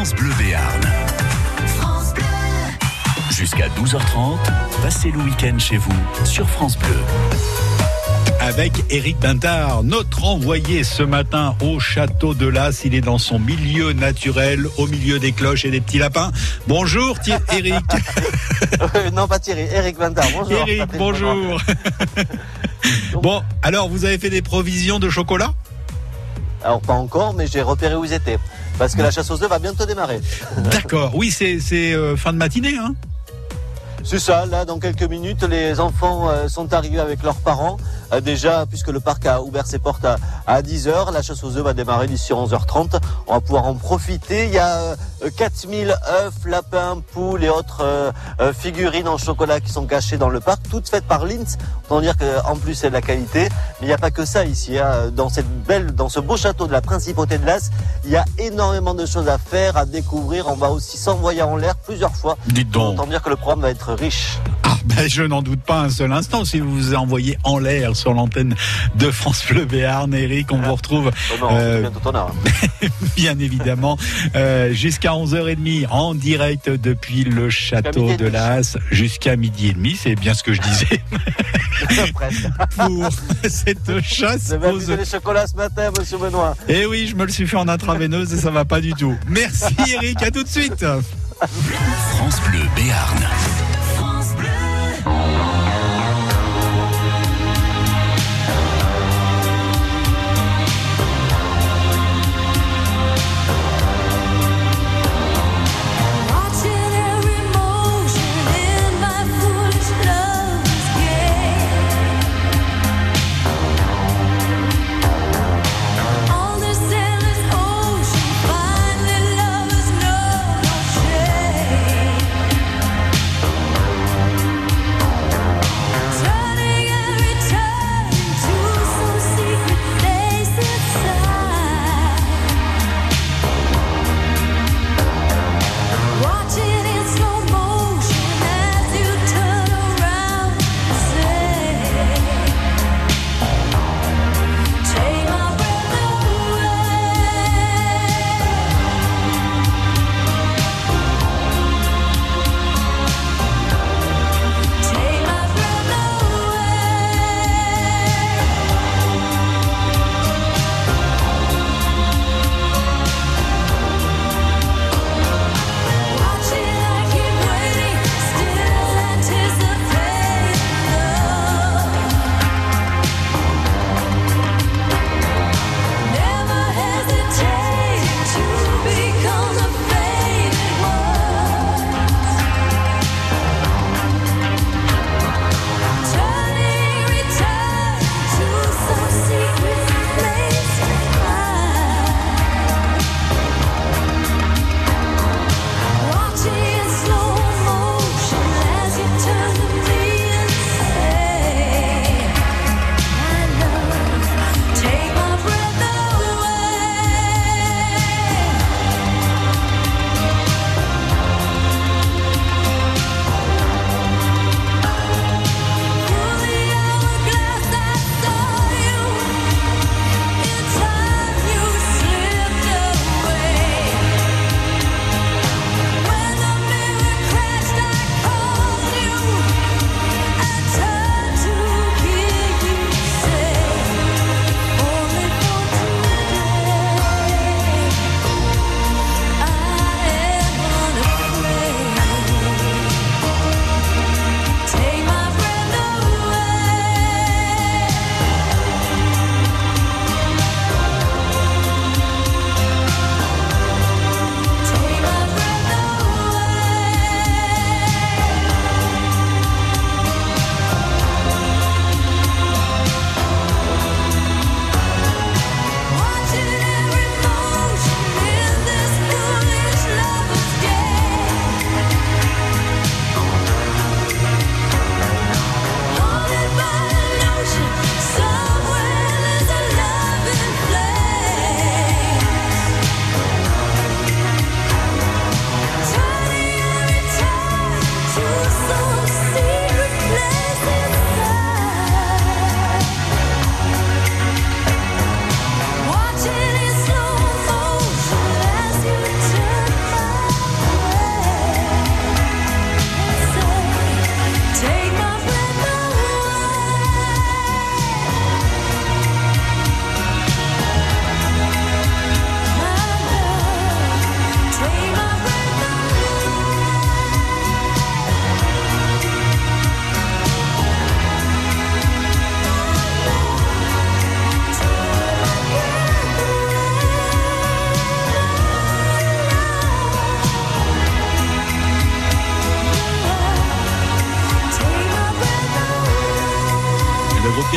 France Bleu Béarn. Jusqu'à 12h30, passez le week-end chez vous sur France Bleu avec Eric Bintard, notre envoyé ce matin au château de Las. Il est dans son milieu naturel, au milieu des cloches et des petits lapins. Bonjour Eric. non, pas Thierry, Eric Bintard. Bonjour. Eric, bonjour. bon, alors vous avez fait des provisions de chocolat? Alors pas encore, mais j'ai repéré où ils étaient. Parce que la chasse aux œufs va bientôt démarrer. D'accord, oui, c'est euh, fin de matinée. Hein c'est ça, là dans quelques minutes, les enfants euh, sont arrivés avec leurs parents. Euh, déjà, puisque le parc a ouvert ses portes à, 10h, la chasse aux œufs va démarrer d'ici 11h30. On va pouvoir en profiter. Il y a 4000 œufs, lapins, poules et autres figurines en chocolat qui sont cachées dans le parc, toutes faites par Linz. Autant dire qu'en plus c'est de la qualité. Mais il n'y a pas que ça ici. Hein. Dans cette belle, dans ce beau château de la Principauté de Las, il y a énormément de choses à faire, à découvrir. On va aussi s'envoyer en l'air plusieurs fois. Dites donc. Autant dire que le programme va être riche. Ah ben je n'en doute pas un seul instant. Si vous vous envoyez en l'air sur l'antenne de France Bleu Béarn, Eric, on vous retrouve. Oh euh, bien évidemment, euh, jusqu'à 11h30 en direct depuis le château de Las jusqu'à midi et demi. C'est bien ce que je disais. Pour cette chasse aux œufs. chocolats ce matin, monsieur Benoît. Eh oui, je me le suis fait en intraveineuse et ça va pas du tout. Merci Eric, à tout de suite. France Bleu Béarn.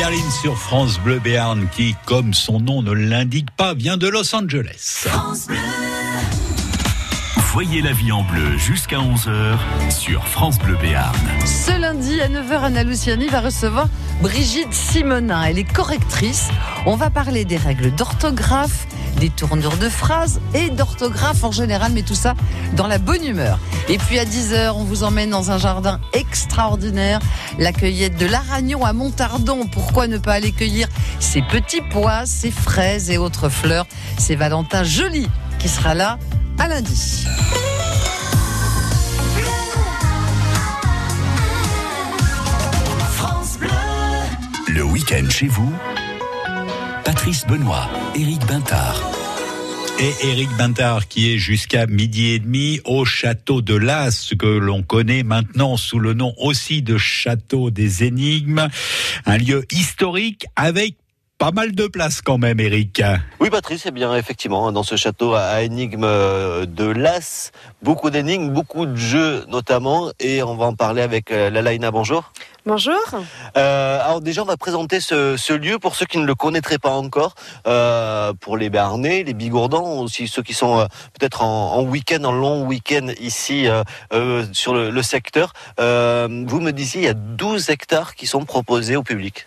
Berlin sur France Bleu Béarn qui, comme son nom ne l'indique pas, vient de Los Angeles. Voyez la vie en bleu jusqu'à 11h sur France Bleu Béarn. Ce lundi à 9h, Anna Luciani va recevoir Brigitte Simonin. Elle est correctrice. On va parler des règles d'orthographe, des tournures de phrases et d'orthographe en général, mais tout ça dans la bonne humeur. Et puis à 10h, on vous emmène dans un jardin extraordinaire, la cueillette de l'Aragnon à Montardon. Pourquoi ne pas aller cueillir ces petits pois, ces fraises et autres fleurs? C'est Valentin Joly qui sera là à lundi. Le week-end chez vous, Patrice Benoît, Éric Bintard. Et Éric Bintard qui est jusqu'à midi et demi au château de Las, que l'on connaît maintenant sous le nom aussi de château des énigmes, un lieu historique avec pas mal de place quand même, Eric. Oui, Patrice, c'est bien, effectivement, dans ce château à énigmes euh, de Las, beaucoup d'énigmes, beaucoup de jeux notamment, et on va en parler avec euh, Lalaina. Bonjour. Bonjour. Euh, alors déjà, on va présenter ce, lieu pour ceux qui ne le connaîtraient pas encore, pour les Béarnais, les Bigourdans, aussi ceux qui sont peut-être en, week-end, en long week-end ici sur le, le secteur. vous me disiez, il y a 12 hectares qui sont proposés au public.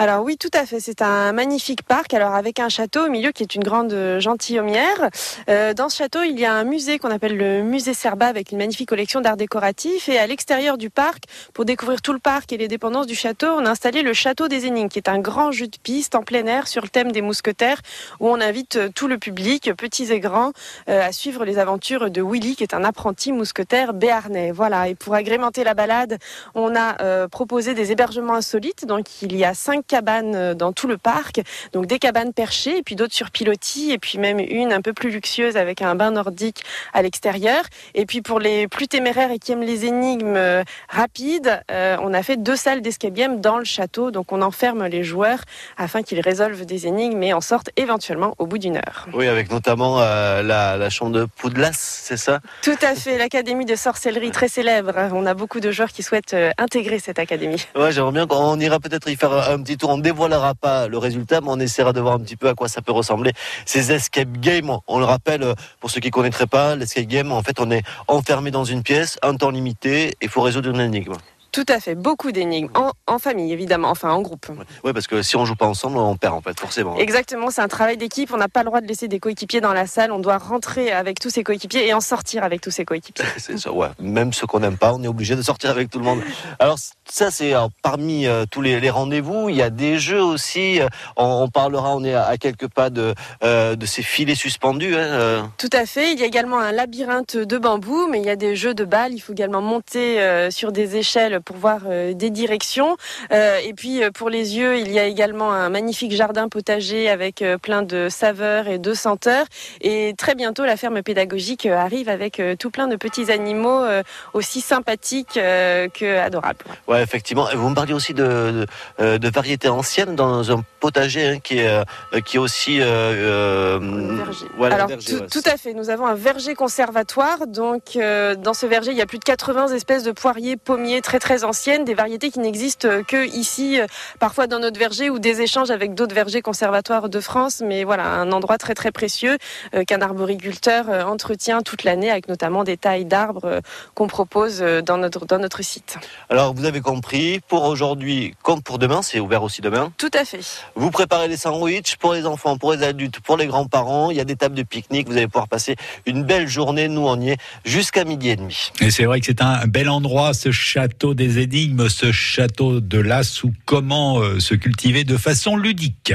Alors oui, tout à fait. C'est un magnifique parc, alors avec un château au milieu qui est une grande euh, gentilhommière. Euh, dans ce château, il y a un musée qu'on appelle le musée Serba avec une magnifique collection d'art décoratif. Et à l'extérieur du parc, pour découvrir tout le parc et les dépendances du château, on a installé le château des énigmes, qui est un grand jeu de piste en plein air sur le thème des mousquetaires, où on invite euh, tout le public, petits et grands, à suivre les aventures de Willy, qui est un apprenti mousquetaire béarnais. Voilà. Et pour agrémenter la balade, on a proposé des hébergements insolites. Donc il y a cinq cabanes euh, dans tout le parc, donc des cabanes perchées et puis d'autres sur pilotis et puis même une un peu plus luxueuse avec un bain nordique à l'extérieur. Et puis pour les plus téméraires et qui aiment les énigmes euh, rapides, euh, on a fait deux salles d'escape dans le château, donc on enferme les joueurs afin qu'ils résolvent des énigmes et en sortent éventuellement au bout d'une heure. Oui, avec notamment la, chambre de Poudlas, c'est ça? Tout à fait, l'académie de sorcellerie très célèbre. On a beaucoup de joueurs qui souhaitent intégrer cette académie. Ouais, j'aimerais bien qu'on ira peut-être y faire un petit on ne dévoilera pas le résultat, mais on essaiera de voir un petit peu à quoi ça peut ressembler. Ces escape games, on le rappelle, pour ceux qui ne connaîtraient pas, l'escape game, en fait, on est enfermé dans une pièce, un temps limité, et il faut résoudre une énigme. Tout à fait, beaucoup d'énigmes, en, famille évidemment, enfin en groupe. Oui, parce que si on joue pas ensemble, on perd en fait, forcément. Exactement, c'est un travail d'équipe, on n'a pas le droit de laisser des coéquipiers dans la salle, on doit rentrer avec tous ses coéquipiers et en sortir avec tous ses coéquipiers. c'est ça, ouais. Même ceux qu'on n'aime pas, on est obligé de sortir avec tout le monde. Alors ça, c'est parmi euh, tous les, rendez-vous, il y a des jeux aussi, euh, on, parlera, on est à, quelques pas de, euh, de ces filets suspendus. Hein, Tout à fait, il y a également un labyrinthe de bambou, mais il y a des jeux de balles, il faut également monter sur des échelles pour voir euh, des directions. Euh, et puis euh, pour les yeux, il y a également un magnifique jardin potager avec plein de saveurs et de senteurs. Et très bientôt, la ferme pédagogique arrive avec tout plein de petits animaux aussi sympathiques que adorables. Ouais, effectivement. Vous me parliez aussi de, de, variétés anciennes dans un potager hein, qui est qui est aussi voilà, Alors tout, à fait. Nous avons un verger conservatoire. Donc dans ce verger, il y a plus de 80 espèces de poiriers, pommiers très très anciennes, des variétés qui n'existent que ici, euh, parfois dans notre verger ou des échanges avec d'autres vergers conservatoires de France. Mais voilà, un endroit très très précieux euh, qu'un arboriculteur euh, entretient toute l'année avec notamment des tailles d'arbres qu'on propose dans notre, dans notre site. Alors vous avez compris, pour aujourd'hui comme pour demain, c'est ouvert aussi demain Tout à fait. Vous préparez les sandwichs pour les enfants, pour les adultes, pour les grands-parents. Il y a des tables de pique-nique. Vous allez pouvoir passer une belle journée. Nous, on y est jusqu'à midi et demi. Et c'est vrai que c'est un bel endroit, ce château des énigmes, ce château de Las ou comment euh, se cultiver de façon ludique?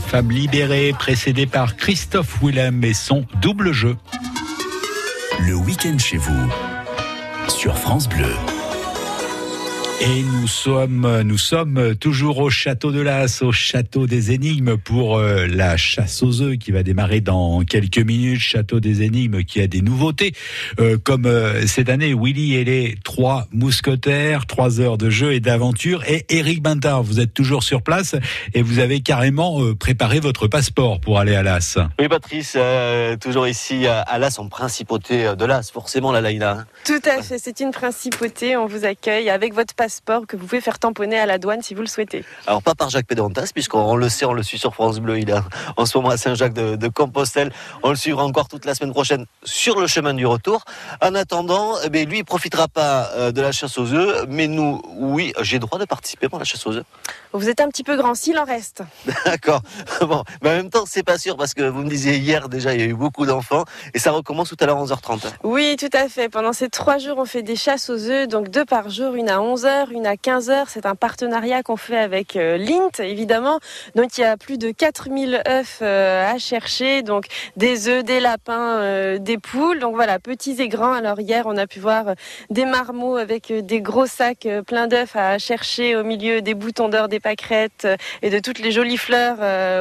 Femme libérée, précédé par Christophe Willem et son double jeu. Le week-end chez vous. Sur France Bleu. Et nous sommes, nous sommes toujours au château de Las, au château des énigmes pour euh, la chasse aux œufs qui va démarrer dans quelques minutes. Château des énigmes qui a des nouveautés, euh, comme euh, cette année Willy et les trois mousquetaires, trois heures de jeu et d'aventure. Et Eric Bintard, vous êtes toujours sur place et vous avez carrément euh, préparé votre passeport pour aller à Las. Oui, Patrice, euh, toujours ici à Las, en principauté de Las, forcément, la Laïla. hein. Tout à fait, c'est une principauté. On vous accueille avec votre passeport que vous pouvez faire tamponner à la douane si vous le souhaitez. Alors, pas par Jacques Pédrontas, puisqu'on le sait, on le suit sur France Bleu. Il est en ce moment à Saint-Jacques de, de Compostelle. On le suivra encore toute la semaine prochaine sur le chemin du retour. En attendant, eh bien, lui, il profitera pas euh, de la chasse aux œufs, mais nous, oui, j'ai droit de participer à la chasse aux œufs. Vous êtes un petit peu grand, s'il en reste. D'accord. Bon, mais en même temps, c'est pas sûr parce que vous me disiez hier déjà, il y a eu beaucoup d'enfants et ça recommence tout à l'heure 11h30. Oui, tout à fait. Pendant ces trois jours, on fait des chasses aux œufs, donc deux par jour, une à 11h, une à 15h. C'est un partenariat qu'on fait avec euh, l'INT, évidemment. Donc il y a plus de 4000 œufs euh, à chercher, donc des œufs, des lapins, des poules. Donc voilà, petits et grands. Alors hier, on a pu voir des marmots avec euh, des gros sacs euh, pleins d'œufs à chercher au milieu des boutons d'or, des pâquerettes euh, et de toutes les jolies fleurs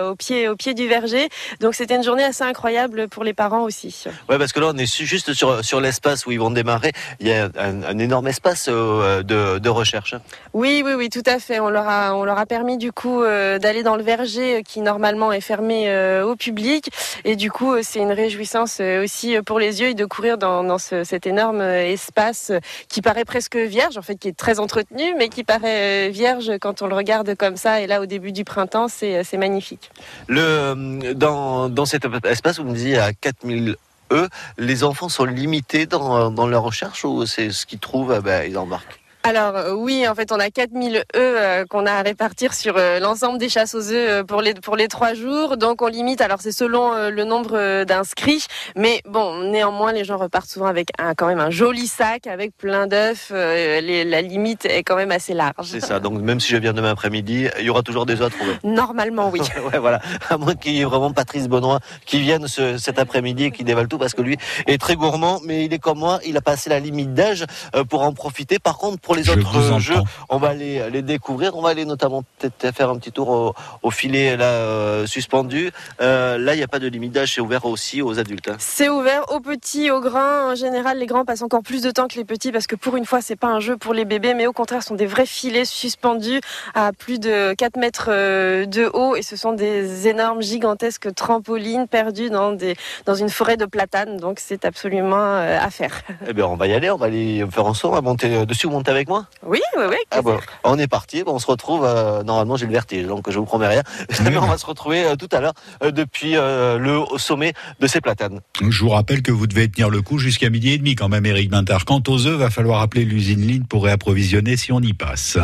au pied, au pied du verger. Donc c'était une journée assez incroyable pour les parents aussi. Ouais, parce que là, on est juste sur, sur l'espace où ils vont démarrer. Il y a un, un énorme espace de, de recherche. Oui, oui, oui, tout à fait. On leur a, on leur a permis du coup d'aller dans le verger qui normalement est fermé au public. Et du coup, c'est une réjouissance aussi pour les yeux et de courir dans, dans ce- cet énorme espace qui paraît presque vierge, en fait, qui est très entretenu, mais qui paraît euh, vierge quand on le regarde comme ça. Et là, au début du printemps, c'est, euh, magnifique. Le, euh, dans, dans cet espace, vous me disiez à 4000 E, les enfants sont limités dans, dans leur recherche ou c'est ce qu'ils trouvent, eh ben, ils embarquent Alors euh, oui, en fait, on a 4000 œufs euh, qu'on a à répartir sur euh, l'ensemble des chasses aux œufs pour les pour les trois jours. Donc on limite. Alors c'est selon le nombre d'inscrits, mais bon, néanmoins, les gens repartent souvent avec un quand même un joli sac avec plein d'œufs. La limite est quand même assez large. C'est ça, donc même si je viens demain après-midi, il y aura toujours des autres. ouais. Normalement, oui. Ouais, voilà. À moins qu'il y ait vraiment Patrice Benoît qui vienne ce- cet après-midi et qui dévale tout parce que lui est très gourmand, mais il est comme moi, il a passé la limite d'âge pour en profiter. Par contre, pour les Je autres euh, jeux, entends. on va les, les découvrir. On va aller notamment peut-être faire un petit tour au, au filet là euh, suspendu. Euh, là, il n'y a pas de limite d'âge, c'est ouvert aussi aux adultes. hein. C'est ouvert aux petits, aux grands. En général, les grands passent encore plus de temps que les petits parce que pour une fois, c'est pas un jeu pour les bébés, mais au contraire, ce sont des vrais filets suspendus à plus de 4 mètres de haut et ce sont des énormes, gigantesques trampolines perdues dans des, dans une forêt de platanes. Donc, c'est absolument à faire. Eh bien, on va y aller, on va aller faire saut, on va monter dessus, vous montez avec moi Oui, oui, oui. Ah bon, on est parti, Bon, on se retrouve, euh, normalement j'ai le vertige, donc je vous promets rien, mais on va se retrouver euh, tout à l'heure euh, depuis euh, le sommet de ces platanes. Je vous rappelle que vous devez tenir le coup jusqu'à midi et demi quand même, Eric Bintard. Quant aux œufs, va falloir appeler l'usine Ligne pour réapprovisionner si on y passe.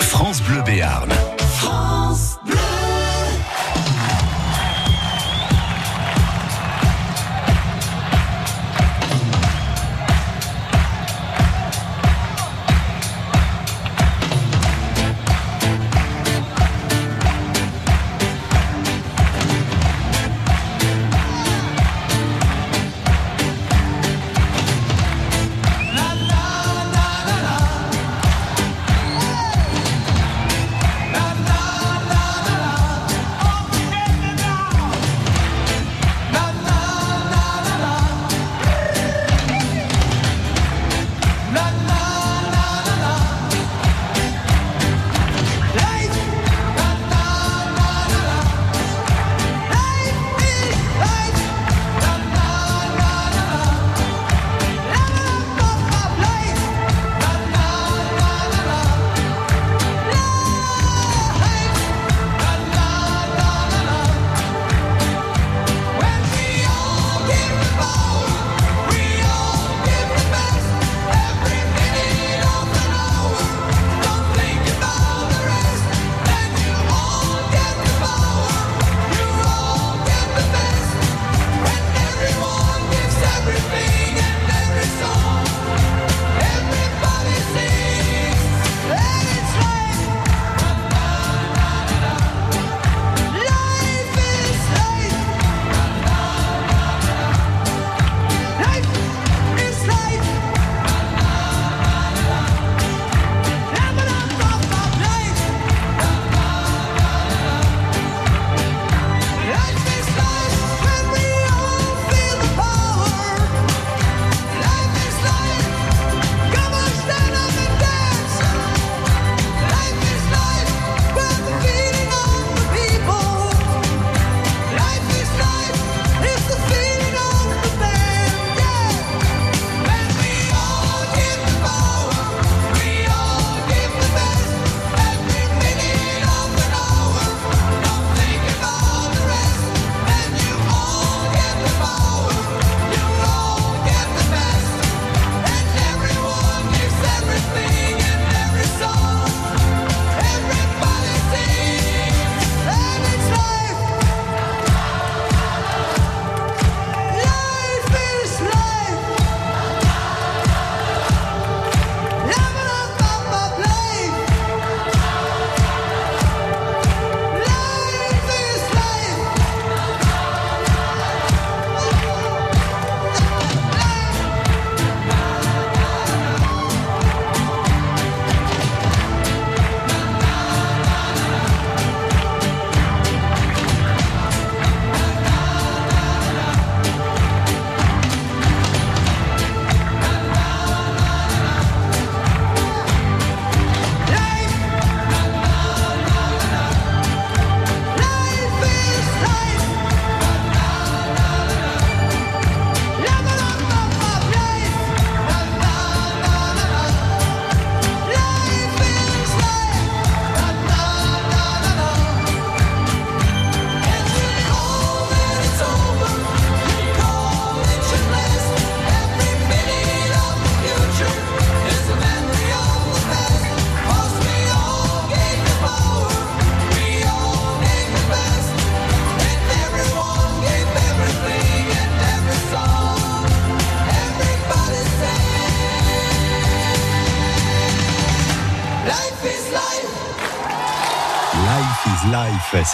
France Bleu Béarn.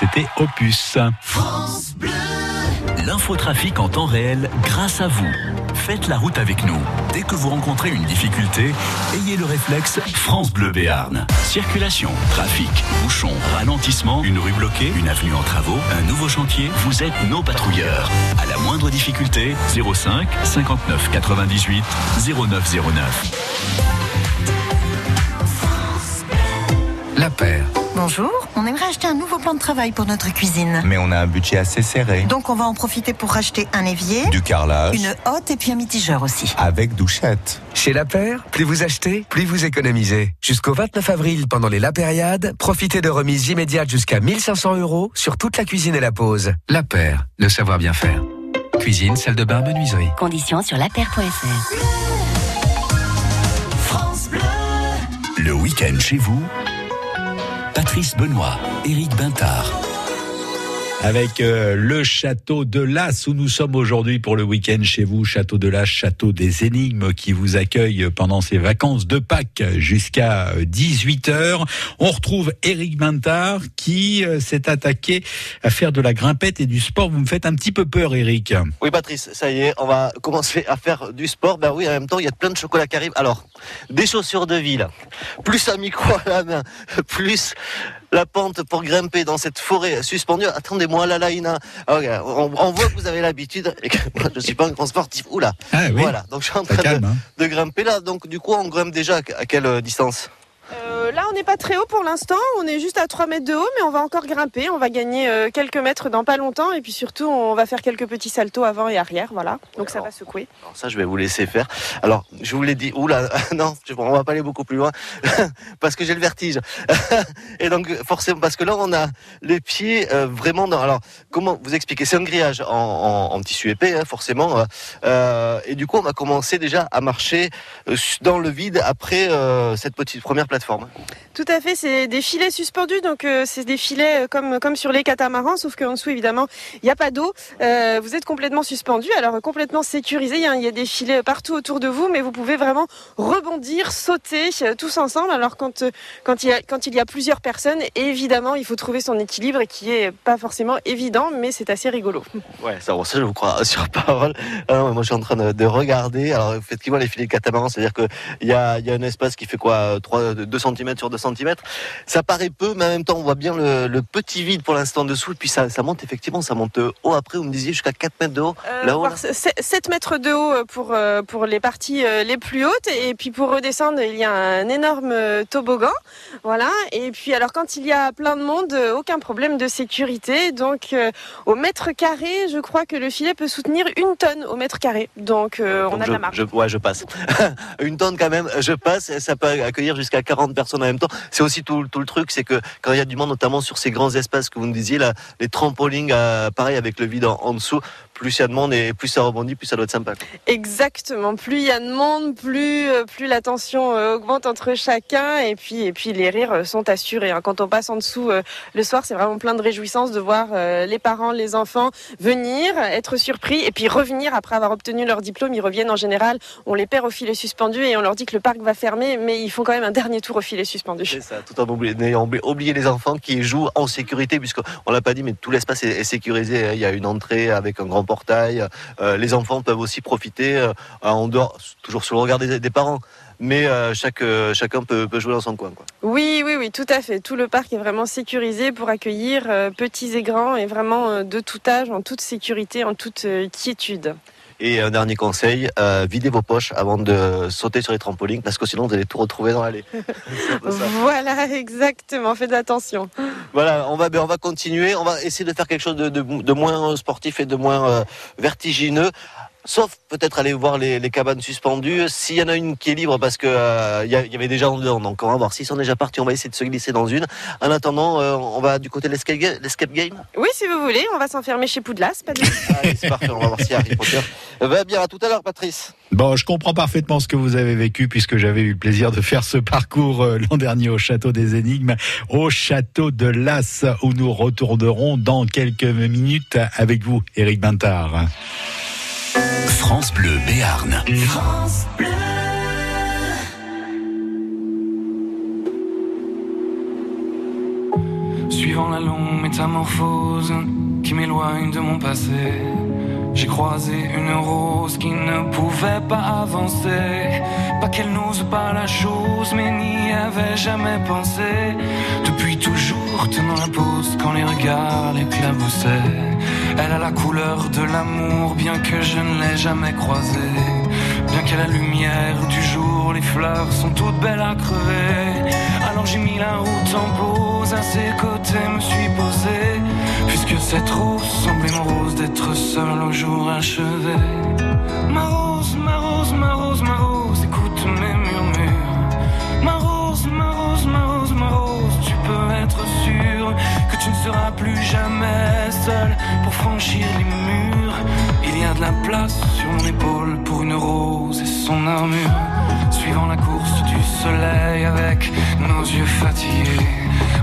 C'était Opus. France Bleu. L'infotrafic en temps réel grâce à vous. Faites la route avec nous. Dès que vous rencontrez une difficulté, ayez le réflexe France Bleu Béarn. Circulation, trafic, bouchon, ralentissement, une rue bloquée, une avenue en travaux, un nouveau chantier, vous êtes nos patrouilleurs. À la moindre difficulté, 05 59 98 0909. La paire. Bonjour, on aimerait acheter un nouveau plan de travail pour notre cuisine. Mais on a un budget assez serré. Donc on va en profiter pour racheter un évier, Du carrelage. une hotte et puis un mitigeur aussi. Avec douchette. Chez La Paire, plus vous achetez, plus vous économisez. Jusqu'au 29 avril, pendant les La Périade, profitez de remises immédiates jusqu'à 1500 euros sur toute la cuisine et la pause. La Paire, le savoir bien faire. Cuisine, salle de bain, menuiserie. Conditions sur lapaire.fr. Le week-end chez vous, Patrice Benoît, Éric Bintard. Avec euh, le château de Las où nous sommes aujourd'hui pour le week-end chez vous, château de Las, château des énigmes qui vous accueille pendant ces vacances de Pâques jusqu'à 18h. On retrouve Éric Bintard qui euh, s'est attaqué à faire de la grimpette et du sport. Vous me faites un petit peu peur, Éric. Oui, Patrice, ça y est, on va commencer à faire du sport. Ben oui, en même temps, il y a plein de chocolat qui arrivent. Alors, des chaussures de ville, plus un micro à la main, plus la pente pour grimper dans cette forêt suspendue. Attendez-moi, là, là, Ina. Ah, ok, on, on voit que vous avez l'habitude moi, je suis pas un grand sportif. Oula. Ah oui, Voilà, donc je suis en train calme. de, hein. de grimper là. Donc, du coup, on grimpe déjà à quelle distance? Euh, là, on n'est pas très haut pour l'instant. On est juste à 3 mètres de haut, mais on va encore grimper. On va gagner euh, quelques mètres dans pas longtemps. Et puis surtout, on va faire quelques petits saltos avant et arrière. Voilà. Donc ça va secouer. Alors ça, je vais vous laisser faire. Alors, je vous l'ai dit, oula, non, on va pas aller beaucoup plus loin, parce que j'ai le vertige. Et donc, forcément, parce que là, on a les pieds euh, vraiment dans... Alors, comment vous expliquer? C'est un grillage en, tissu épais, hein, forcément. et du coup, on va commencer déjà à marcher dans le vide après cette petite première plateforme. Tout à fait, c'est des filets suspendus, donc euh, c'est des filets euh, comme, comme sur les catamarans, sauf qu'en dessous, évidemment, il n'y a pas d'eau. Euh, vous êtes complètement suspendu, alors complètement sécurisé. Il y, a, il y a des filets partout autour de vous, mais vous pouvez vraiment rebondir, sauter euh, tous ensemble. Alors quand, quand, il y a, quand il y a plusieurs personnes, évidemment, il faut trouver son équilibre, qui est pas forcément évident, mais c'est assez rigolo. Ouais, ça, bon, ça je vous crois sur parole. Ah moi, je suis en train de, de regarder. Alors, effectivement, les filets de catamaran, c'est-à-dire qu'il y a, y a un espace qui fait quoi 3, 2 cm sur 2 cm. Ça paraît peu, mais en même temps, on voit bien le, le petit vide pour l'instant dessous. Et puis, ça, ça monte, effectivement, ça monte haut. Après, vous me disiez jusqu'à 4 mètres de haut. Euh, Là-haut, là. se- 7 mètres de haut pour, euh, pour les parties euh, les plus hautes. Et puis pour redescendre, il y a un énorme toboggan. Voilà. Et puis alors quand il y a plein de monde, aucun problème de sécurité. Donc euh, au mètre carré, je crois que le filet peut soutenir une tonne au mètre carré. Donc euh, on a de je, la marge. je- ouais, je passe. Une tonne quand même, je passe. Ça peut accueillir jusqu'à 40 personnes en même temps. C'est aussi tout, le truc, c'est que quand il y a du monde, notamment sur ces grands espaces que vous me disiez, là, les trampolines, euh, pareil avec le vide en, en dessous, plus il y a de monde et plus ça rebondit, plus ça doit être sympa. quoi. Exactement. Plus il y a de monde, plus, euh, plus la tension euh, augmente entre chacun. Et puis, et puis les rires euh, sont assurés. hein. Quand on passe en dessous le soir, c'est vraiment plein de réjouissance de voir les parents, les enfants venir, être surpris et puis revenir après avoir obtenu leur diplôme. Ils reviennent en général. On les perd au filet suspendu et on leur dit que le parc va fermer, mais ils font quand même un dernier tour au filet suspendu. C'est ça, tout en oubliant- n'ayant oublié, oublié les enfants qui jouent en sécurité, puisqu'on l'a pas dit, mais tout l'espace est, est sécurisé. Il y a une entrée avec un grand portail. Euh, les enfants peuvent aussi profiter euh, en dehors, toujours sous le regard des, parents. Mais euh, chacun peut, jouer dans son coin. Oui, oui, oui, tout à fait. Tout le parc est vraiment sécurisé pour accueillir petits et grands et vraiment de tout âge, en toute sécurité, en toute quiétude. Et un dernier conseil, euh, videz vos poches avant de sauter sur les trampolines, parce que sinon vous allez tout retrouver dans l'allée. Voilà, exactement. Faites attention. Voilà, on va, ben, on va continuer. On va essayer de faire quelque chose de, de- de moins sportif et de moins euh, vertigineux. Sauf peut-être aller voir les, les cabanes suspendues. S'il y en a une qui est libre, parce que euh, il y, il y avait déjà en dedans, donc on va voir. S'ils sont déjà partis, on va essayer de se glisser dans une. En attendant, euh, on va du côté de l'escape ga- l'escape game. Oui, si vous voulez, on va s'enfermer chez Poudlas. Pas de... Allez, c'est parfait. On va voir si Harry Potter va bien. À tout à l'heure, Patrice. Bon, je comprends parfaitement ce que vous avez vécu puisque j'avais eu le plaisir de faire ce parcours euh, l'an dernier au château des énigmes, au château de Las où nous retournerons dans quelques minutes avec vous, Éric Bintard. France Bleu Béarn. Suivant la longue métamorphose qui m'éloigne de mon passé. J'ai croisé une rose qui ne pouvait pas avancer. Pas qu'elle n'ose pas la chose, mais n'y avait jamais pensé. Depuis toujours tenant la pose quand les regards l'éclaboussaient. Elle a la couleur de l'amour, bien que je ne l'ai jamais croisée. Bien qu'à la lumière du jour, les fleurs sont toutes belles à crever. Alors j'ai mis la route en pause, à ses côtés me suis posé. Puisque cette rose semblait mon rose d'être seul au jour achevé. Ma rose, ma rose, ma rose, ma rose, que tu ne seras plus jamais seul pour franchir les murs. Il y a de la place sur mon épaule pour une rose et son armure. Suivant la course du soleil avec nos yeux fatigués,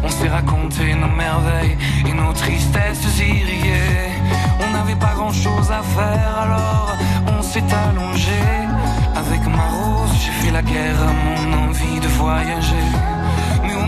on s'est raconté nos merveilles et nos tristesses irriguées. On n'avait pas grand chose à faire alors on s'est allongé. Avec ma rose, j'ai fait la guerre à mon envie de voyager.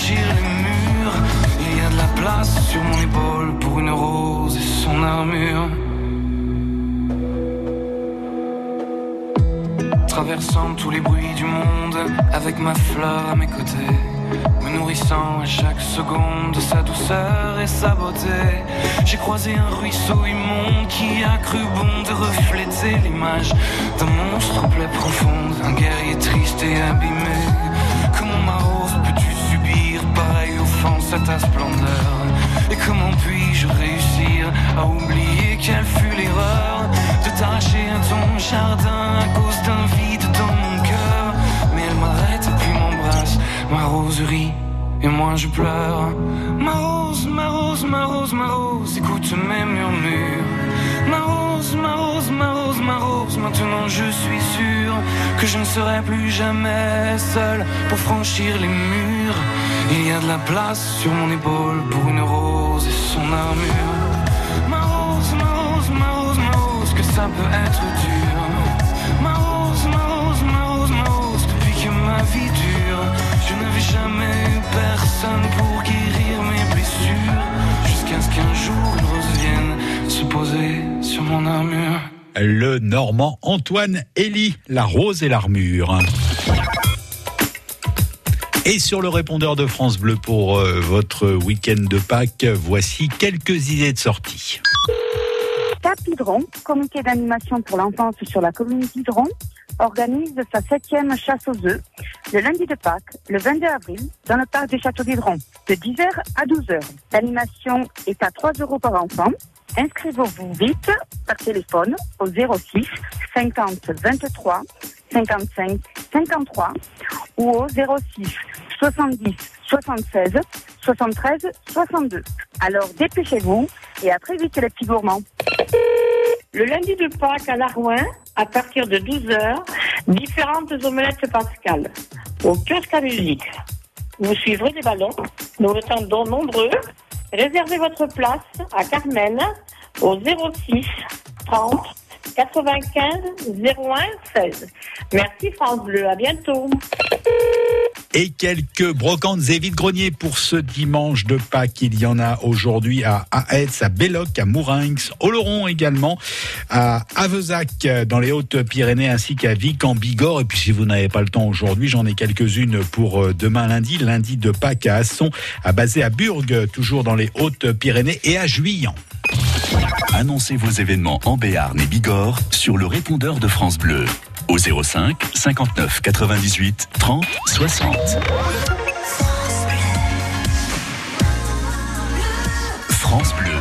franchir les murs. Il y a de la place sur mon épaule pour une rose et son armure. Traversant tous les bruits du monde avec ma fleur à mes côtés. Me nourrissant à chaque seconde de sa douceur et sa beauté. J'ai croisé un ruisseau immonde qui a cru bon de refléter l'image d'un monstre en plaie profonde, un guerrier triste et abîmé. Comment ma rose offense à ta splendeur Et comment puis-je réussir à oublier quelle fut l'erreur de t'arracher à ton jardin à cause d'un vide dans mon cœur? Mais elle m'arrête puis m'embrasse, ma rose rit et moi je pleure. Ma rose, ma rose, ma rose, ma rose, écoute mes murmures. Ma rose, ma rose, ma rose, ma rose, maintenant je suis sûr que je ne serai plus jamais seul pour franchir les murs. Il y a de la place sur mon épaule pour une rose et son armure. Ma rose, ma rose, ma rose, ma rose, que ça peut être dur. Ma rose, ma rose, ma rose, ma rose, depuis que ma vie dure, je n'avais jamais eu personne pour guérir mes blessures. Jusqu'à ce qu'un jour une rose vienne se poser sur mon armure. Le Normand Antoine Elie, la rose et l'armure. Et sur le répondeur de France Bleu pour euh, votre week-end de Pâques, voici quelques idées de sortie. Capidron, comité d'animation pour l'enfance sur la commune d'Hydron, organise sa septième chasse aux œufs le lundi de Pâques, le 22 avril, dans le parc du château d'Hydron, de 10h à 12h. L'animation est à 3 euros par enfant. Inscrivez-vous vite par téléphone au 06 50 23 55 53 ou au 06 70 76 73 62. Alors dépêchez-vous et à très vite les petits gourmands. Le lundi de Pâques à Larouin, à partir de 12h, différentes omelettes pascales au kiosque à musique. Vous suivrez des ballons. Nous vous attendons nombreux. Réservez votre place à Carmen au 06 30 95 01 16. Merci France Bleu, à bientôt. Et quelques brocantes et vides-greniers pour ce dimanche de Pâques. Il y en a aujourd'hui à Aetz, à Belloc, à Mourinx, Oloron également, à Avezac dans les Hautes-Pyrénées ainsi qu'à Vic en Bigorre. Et puis si vous n'avez pas le temps aujourd'hui, j'en ai quelques-unes pour euh, demain lundi, lundi de Pâques à Asson, à Basé à Burg, toujours dans les Hautes-Pyrénées et à Juillan. Annoncez vos événements en Béarn et Bigorre sur le répondeur de France Bleu au 05 59 98 30 60. France Bleu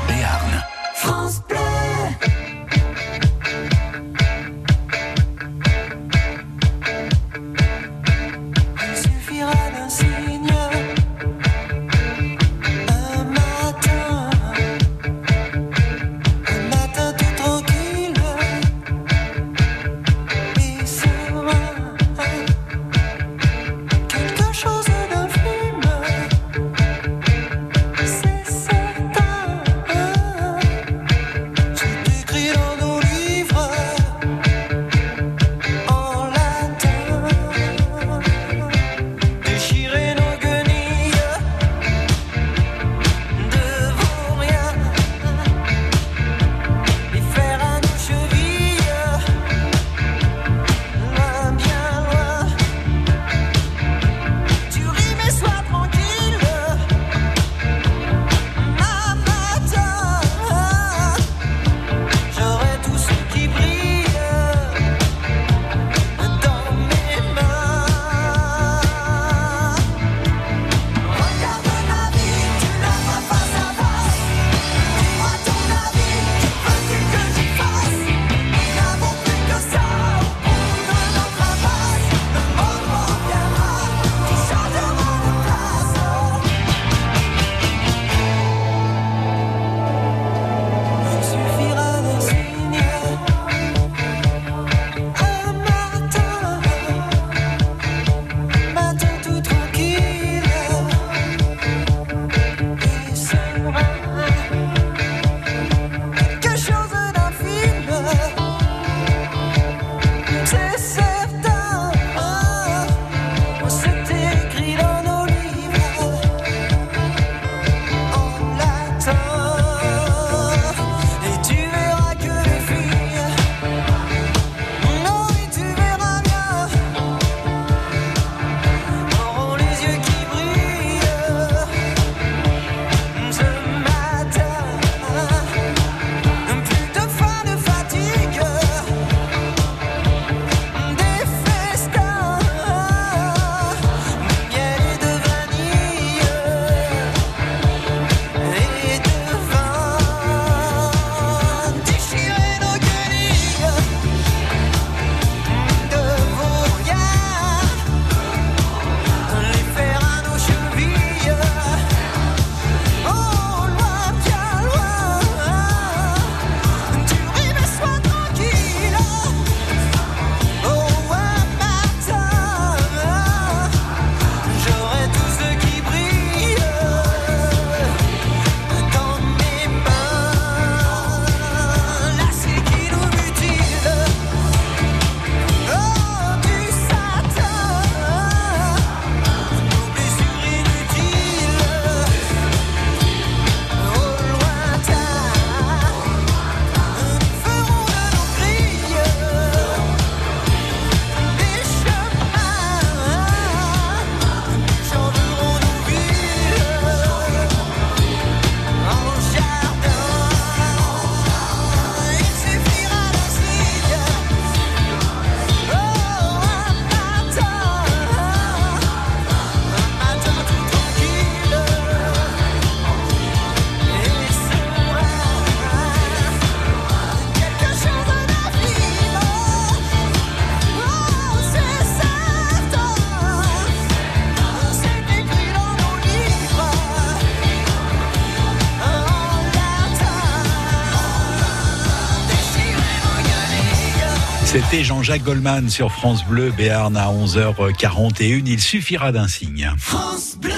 Jean-Jacques Goldman sur France Bleu, Béarn à 11h41. Il suffira d'un signe. France Bleu.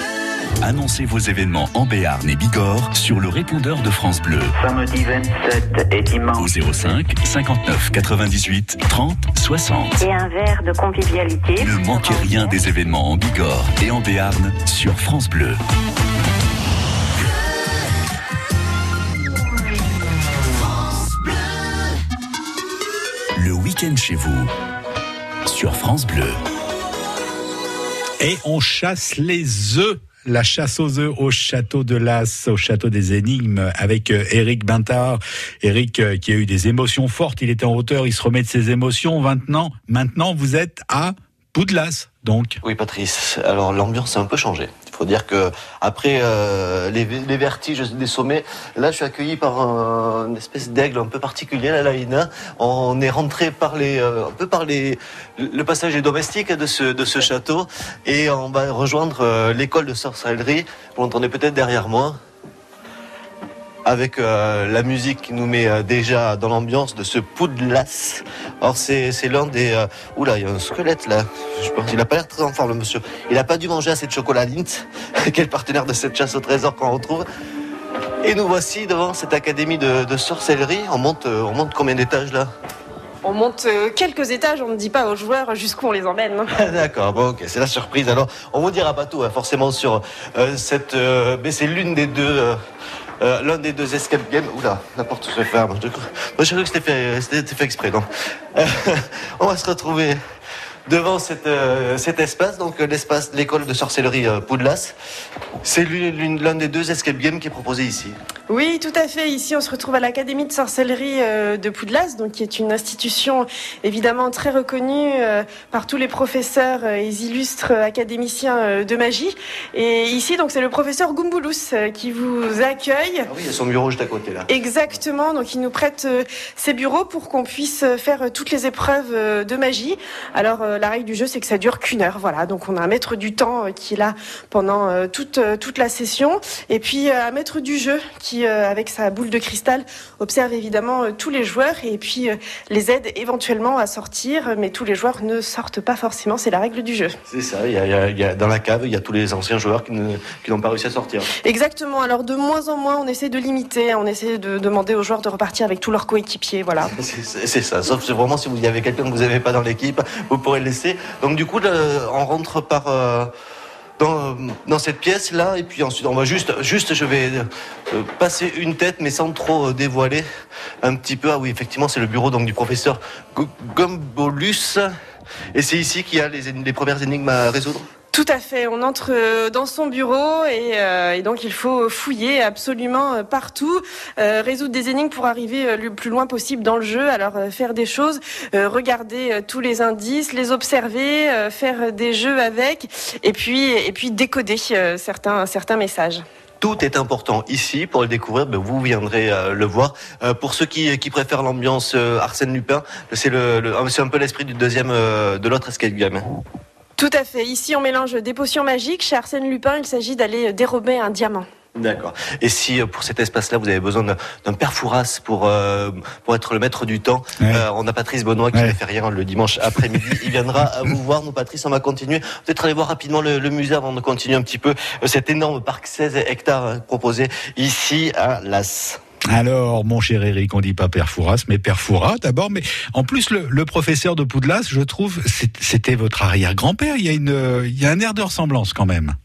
Annoncez vos événements en Béarn et Bigorre sur le répondeur de France Bleu. Samedi 27 et dimanche. Au 05 59 98 30 60. Et un verre de convivialité. Ne manquez rien des événements en Bigorre et en Béarn sur France Bleu. Week-end chez vous sur France Bleu. Et on chasse les œufs la chasse aux œufs au château de Las, au château des énigmes, avec Eric Bintard. Eric qui a eu des émotions fortes, il était en hauteur, il se remet de ses émotions. Maintenant, maintenant vous êtes à Poudlas, donc. Oui, Patrice. Alors l'ambiance a un peu changé. Il faut dire que après euh, les, vertiges des sommets, là je suis accueilli par un, une espèce d'aigle un peu particulier, la laïna. On est rentré par les, euh, un peu par le passage des domestiques de ce, de ce château et on va rejoindre euh, l'école de sorcellerie. Vous l'entendez peut-être derrière moi avec euh, la musique qui nous met euh, déjà dans l'ambiance de ce Poudlas. Alors c'est, l'un des... Euh, oula, il y a un squelette là. Je pense qu'il n'a pas l'air très en forme le monsieur. Il n'a pas dû manger assez de chocolat est le partenaire de cette chasse au trésor qu'on retrouve. Et nous voici devant cette académie de, de sorcellerie. On monte, on monte combien d'étages là? On monte quelques étages, on ne dit pas aux joueurs jusqu'où on les emmène. D'accord, bon, ok, c'est la surprise. Alors, on vous dira pas tout, hein, forcément, sur euh, cette. Euh, mais c'est l'une des deux. Euh, euh, l'un des deux escape games. Oula, la porte se ferme. Je, moi, j'ai cru que c'était fait, fait exprès, non On va se retrouver devant cette, euh, cet espace, donc l'espace de l'école de sorcellerie euh, Poudlas. C'est l'un des deux escape games qui est proposé ici. Oui, tout à fait. Ici, on se retrouve à l'Académie de sorcellerie euh, de Poudlas, donc qui est une institution évidemment très reconnue euh, par tous les professeurs et illustres académiciens euh, de magie. Et ici, donc, c'est le professeur Gumboulous qui vous accueille. Ah oui, il y a son bureau juste à côté là. Exactement. Donc, il nous prête ses bureaux pour qu'on puisse faire toutes les épreuves de magie. Alors, la règle du jeu, c'est que ça dure qu'une heure. Voilà. Donc, on a un maître du temps qui est là pendant toute toute la session, et puis un maître du jeu qui euh, avec sa boule de cristal, observe évidemment euh, tous les joueurs et puis euh, les aide éventuellement à sortir, mais tous les joueurs ne sortent pas forcément, c'est la règle du jeu. C'est ça, il y, a, il y, a, dans la cave, il y a tous les anciens joueurs qui, n'ont pas réussi à sortir. Exactement, alors de moins en moins, on essaie de limiter, on essaie de demander aux joueurs de repartir avec tous leurs coéquipiers, voilà. C'est, c'est ça, sauf vraiment si vous y avez quelqu'un que vous n'avez pas dans l'équipe, vous pourrez Donc du coup, on rentre par... Euh, dans, cette pièce là et puis ensuite on va juste juste je vais euh, passer une tête mais sans trop euh, dévoiler un petit peu. Ah oui effectivement c'est le bureau donc du professeur Gumbolus et c'est ici qu'il y a les premières énigmes à résoudre tout à fait. On entre euh, dans son bureau et, euh, et donc il faut fouiller absolument partout, euh, résoudre des énigmes pour arriver le plus loin possible dans le jeu. Alors faire des choses, regarder tous les indices, les observer, faire des jeux avec, et puis décoder certains certains messages. Tout est important ici pour le découvrir. Ben vous viendrez le voir. Pour ceux qui, préfèrent l'ambiance Arsène Lupin, c'est un peu l'esprit du deuxième de l'autre escape game. Tout à fait. Ici, on mélange des potions magiques. Chez Arsène Lupin, il s'agit d'aller dérober un diamant. D'accord. Et si pour cet espace-là, vous avez besoin d'un père Fouras pour euh, pour être le maître du temps, ouais. euh, on a Patrice Benoît qui ouais. ne fait rien le dimanche après-midi. Il viendra vous voir. Nous, Patrice, on va continuer. Peut-être aller voir rapidement le, le, musée avant de continuer un petit peu cet énorme parc 16 hectares proposé ici à Las. Alors, mon cher Eric, on dit pas Père Fouras, mais Père Fouras d'abord. Mais en plus, le, le, professeur de Poudlas, je trouve, c'était votre arrière-grand-père. Il y a une, il y a un air de ressemblance quand même.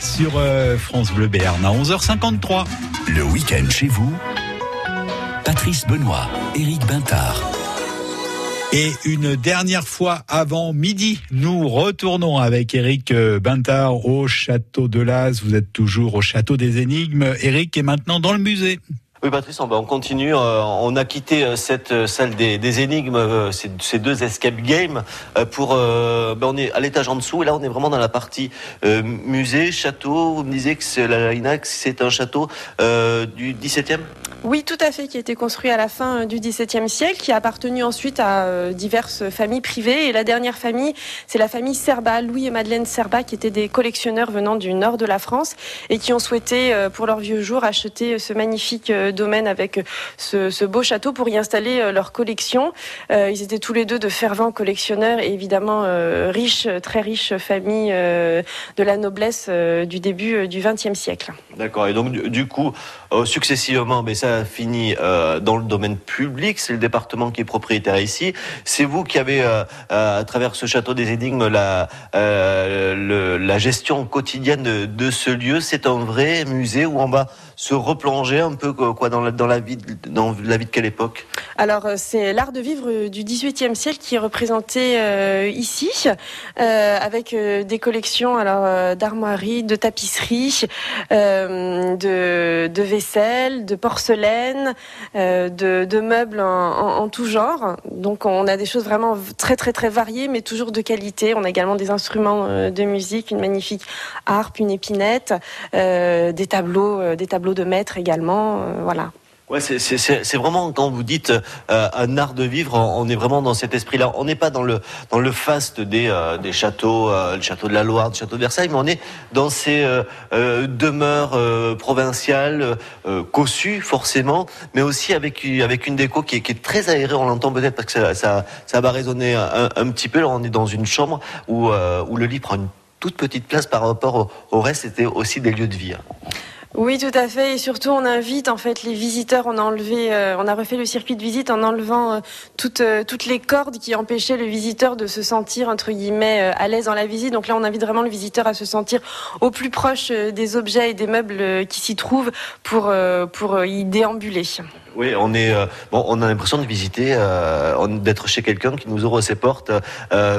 Sur euh, France Bleu Béarn à 11h53. Le week-end chez vous, Patrice Benoît, Éric Bintard. Et une dernière fois avant midi, nous retournons avec Eric euh, Bintard au château de Las. Vous êtes toujours au château des énigmes. Eric est maintenant dans le musée. Oui, Patrice, on, on continue. Euh, on a quitté euh, cette salle des, énigmes, ces, deux escape games, pour. Ben on est à l'étage en dessous, et là, on est vraiment dans la partie musée, château. Vous me disiez que la c'est un château du 17e oui, tout à fait, qui a été construit à la fin euh, du XVIIe siècle, qui a appartenu ensuite à euh, diverses familles privées. Et la dernière famille, c'est la famille Serba, Louis et Madeleine Serba, qui étaient des collectionneurs venant du nord de la France et qui ont souhaité, euh, pour leur vieux jour, acheter ce magnifique domaine avec ce, beau château pour y installer leur collection. Ils étaient tous les deux de fervents collectionneurs et évidemment riches, très riches familles de la noblesse du début du XXe siècle. D'accord. Et donc, du coup, successivement, mais ça fini euh, dans le domaine public. C'est le département qui est propriétaire ici. C'est vous qui avez, euh, euh, à travers ce château des énigmes, la, la gestion quotidienne de, de ce lieu. C'est un vrai musée où on va se replonger un peu quoi dans la, dans la vie dans la vie de quelle époque? Alors c'est l'art de vivre du XVIIIe siècle qui est représenté ici avec des collections alors d'armoiries, de tapisseries, de, de vaisselle, de porcelaine euh, de, meubles en, tout genre. Donc on a des choses vraiment très très très variées, mais toujours de qualité. On a également des instruments euh, de musique, une magnifique harpe, une épinette, euh, des tableaux, des tableaux de maître également. voilà. Ouais, c'est vraiment quand vous dites euh, un art de vivre, on est vraiment dans cet esprit-là. On n'est pas dans le dans le faste des euh, des châteaux, euh, le château de la Loire, le château de Versailles, mais on est dans ces demeures provinciales cossues forcément, mais aussi avec avec une déco qui est, qui est très aérée. On l'entend peut-être parce que ça, ça, va résonner un, petit peu. On est dans une chambre où où le lit prend une toute petite place par rapport au, au reste. C'était aussi des lieux de vie. Hein. Oui, tout à fait. Et surtout, on invite en fait les visiteurs. On a enlevé, euh, on a refait le circuit de visite en enlevant euh, toutes euh, toutes les cordes qui empêchaient le visiteur de se sentir entre guillemets à l'aise dans la visite. Donc là, on invite vraiment le visiteur à se sentir au plus proche des objets et des meubles qui s'y trouvent pour pour y déambuler. Oui, on est bon, on a l'impression de visiter, d'être chez quelqu'un qui nous ouvre ses portes,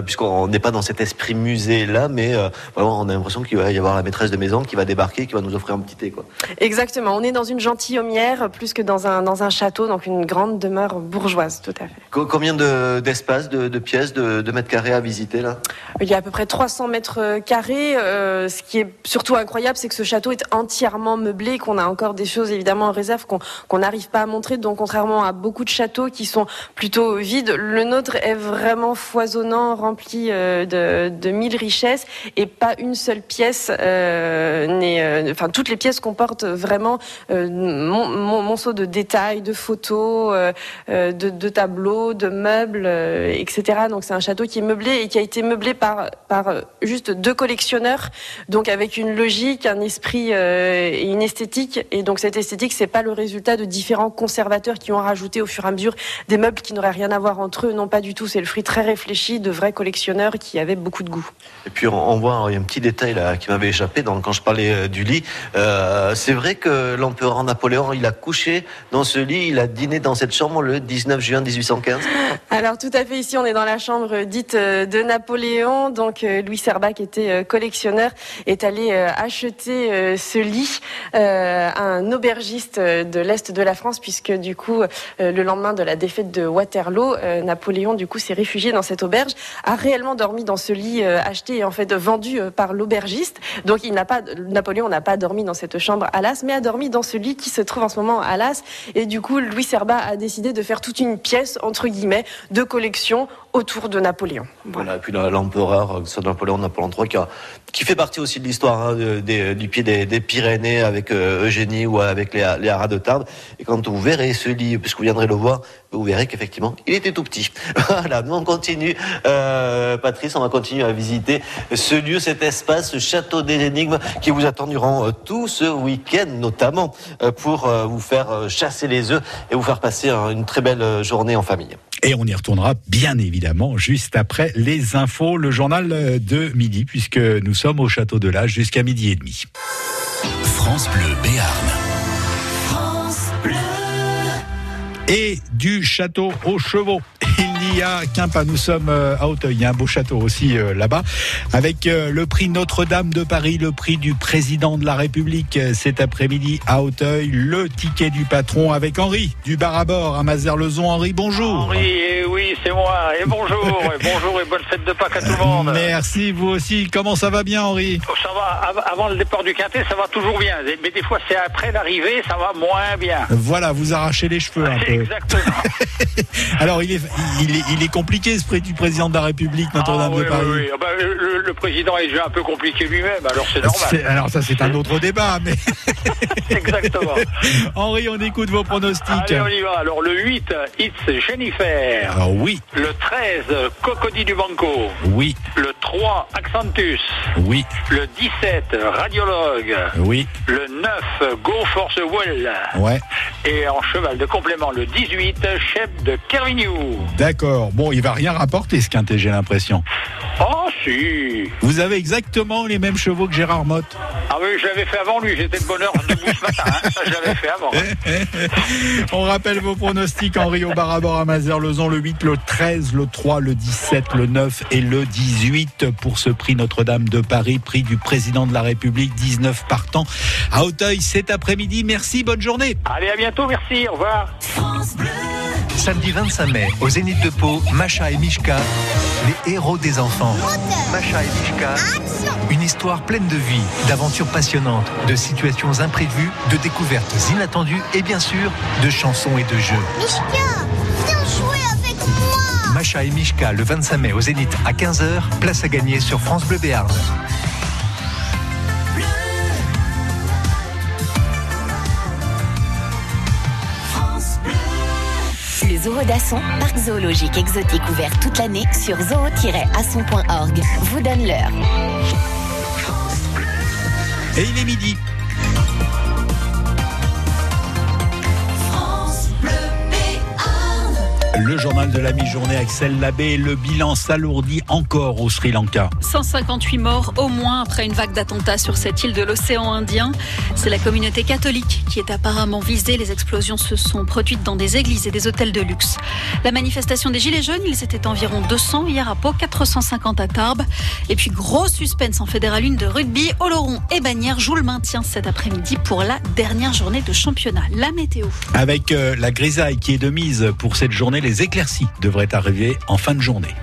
puisqu'on n'est pas dans cet esprit musée là, mais vraiment on a l'impression qu'il va y avoir la maîtresse de maison qui va débarquer, qui va nous offrir un petit thé. Quoi. Exactement. On est dans une gentilhommière plus que dans un, dans un château, donc une grande demeure bourgeoise, tout à fait. Combien d'espace, de, de, pièces, de, de, mètres carrés à visiter là? Il y a à peu près 300 mètres carrés. Euh, ce qui est surtout incroyable, c'est que ce château est entièrement meublé, qu'on a encore des choses évidemment en réserve qu'on n'arrive pas à Donc contrairement à beaucoup de châteaux qui sont plutôt vides, le nôtre est vraiment foisonnant, rempli euh, de, mille richesses et pas une seule pièce euh, n'est, enfin toutes les pièces qu'on comporte vraiment euh, mon, monceau de détails, de photos, euh, euh, de, tableaux, de meubles, etc. Donc c'est un château qui est meublé et qui a été meublé par, par juste deux collectionneurs, donc avec une logique, un esprit et une esthétique. Et donc cette esthétique, c'est pas le résultat de différents conservateurs qui ont rajouté au fur et à mesure des meubles qui n'auraient rien à voir entre eux. Non, pas du tout. C'est le fruit très réfléchi de vrais collectionneurs qui avaient beaucoup de goût. Et puis on, voit, il y a un petit détail là qui m'avait échappé quand je parlais du lit. Euh, c'est vrai que l'empereur Napoléon, il a couché dans ce lit, il a dîné dans cette chambre le 19 juin 1815. Alors tout à fait, ici on est dans la chambre dite euh, de Napoléon. Donc euh, Louis Serba, qui était collectionneur, est allé acheter ce lit à un aubergiste de l'Est de la France, puisque du coup, le lendemain de la défaite de Waterloo, Napoléon du coup s'est réfugié dans cette auberge, a réellement dormi dans ce lit acheté et en fait vendu par l'aubergiste. Donc il n'a pas, Napoléon n'a pas dormi dans cette chambre à Las, mais a dormi dans ce lit qui se trouve en ce moment à Las. Et du coup, Louis Serba a décidé de faire toute une pièce, entre guillemets, de collection autour de Napoléon. Voilà, et puis l'empereur, euh, Napoléon, Napoléon III, qui, qui, fait partie aussi de l'histoire hein, du pied des, Pyrénées avec euh, Eugénie ou avec les, les haras de Tarbes. Et quand vous verrez ce lit, puisque vous viendrez le voir, vous verrez qu'effectivement, il était tout petit. voilà, nous on continue, euh, Patrice, on va continuer à visiter ce lieu, cet espace, ce château des énigmes qui vous attend durant tout ce week-end, notamment pour vous faire chasser les œufs et vous faire passer une très belle journée en famille. Et on y retournera bien évidemment juste après les infos, le journal de midi, puisque nous sommes au château de l'Âge jusqu'à midi et demi. France Bleu Béarn. Et du château aux chevaux. Il y a Quimpa, nous sommes euh, à Hauteuil, il y a un beau château aussi euh, là-bas, avec euh, le prix Notre-Dame de Paris, le prix du président de la République cet après-midi à Hauteuil, le ticket du patron avec Henri du bar à bord à Mazerlezon. Henri, bonjour. Henri, eh oui, c'est moi, et bonjour, et bonjour et bonne fête de Pâques à tout le monde. Merci, vous aussi. Comment ça va bien, Henri? Oh, Ça va, av- avant le départ du quintet, ça va toujours bien, mais des fois c'est après l'arrivée, ça va moins bien. Voilà, vous arrachez les cheveux un peu. Exactement. Alors, il est, il est, il est compliqué ce prix du président de la République, Notre-Dame Ah, oui, de Paris. oui, oui. Ah, bah, le, le président est déjà un peu compliqué lui-même, alors c'est normal. Alors ça c'est un autre débat, mais Exactement. Henri, on écoute vos pronostics. Allez, on y va. Alors le 8, It's Jennifer. Ah oui, Le 13, Cocody du Banco. oui, Le 3, Accentus. oui, Le 17, Radiologue. oui, Le 9, Go for the Well. ouais, Et en cheval de complément, le 18, Chef de Kervignou. d'accord. Bon, il va rien rapporter ce quintet, j'ai l'impression. Oh si Vous avez exactement les mêmes chevaux que Gérard Motte. Ah oui, je l'avais fait avant lui, j'étais de bonne heure debout ce matin. hein. Ça, je l'avais fait avant. On rappelle vos pronostics, Henri au bar à bord à Mazerlezon, le 8, le 13, le 3, le 17, le 9 et le 18 pour ce prix Notre-Dame de Paris, prix du président de la République, 19 partants à Auteuil cet après-midi. Merci, bonne journée. Allez, à bientôt, merci, au revoir. Samedi 25 mai, au Zénith de Pau, Macha et Mishka, les héros des enfants. Macha et Mishka, une histoire pleine de vie, d'aventures passionnantes, de situations imprévues, de découvertes inattendues et bien sûr, de chansons et de jeux. Mishka, viens jouer avec moi Macha et Mishka, le 25 mai au Zénith à 15h, place à gagner sur France Bleu Béarn. Zoo d'Asson, parc zoologique exotique ouvert toute l'année sur zoo-asson.org, vous donne l'heure. Et il est midi. Le journal de la mi-journée, Axel Labbé, le bilan s'alourdit encore au Sri Lanka. 158 morts au moins après une vague d'attentats sur cette île de l'océan Indien. C'est la communauté catholique qui est apparemment visée. Les explosions se sont produites dans des églises et des hôtels de luxe. La manifestation des Gilets jaunes, ils étaient environ 200 hier à Pau, 450 à Tarbes. Et puis gros suspense en fédéral 1 de rugby. Oloron et Bagnères jouent le maintien cet après-midi pour la dernière journée de championnat. La météo. Avec euh, la grisaille qui est de mise pour cette journée, les éclaircies devraient arriver en fin de journée.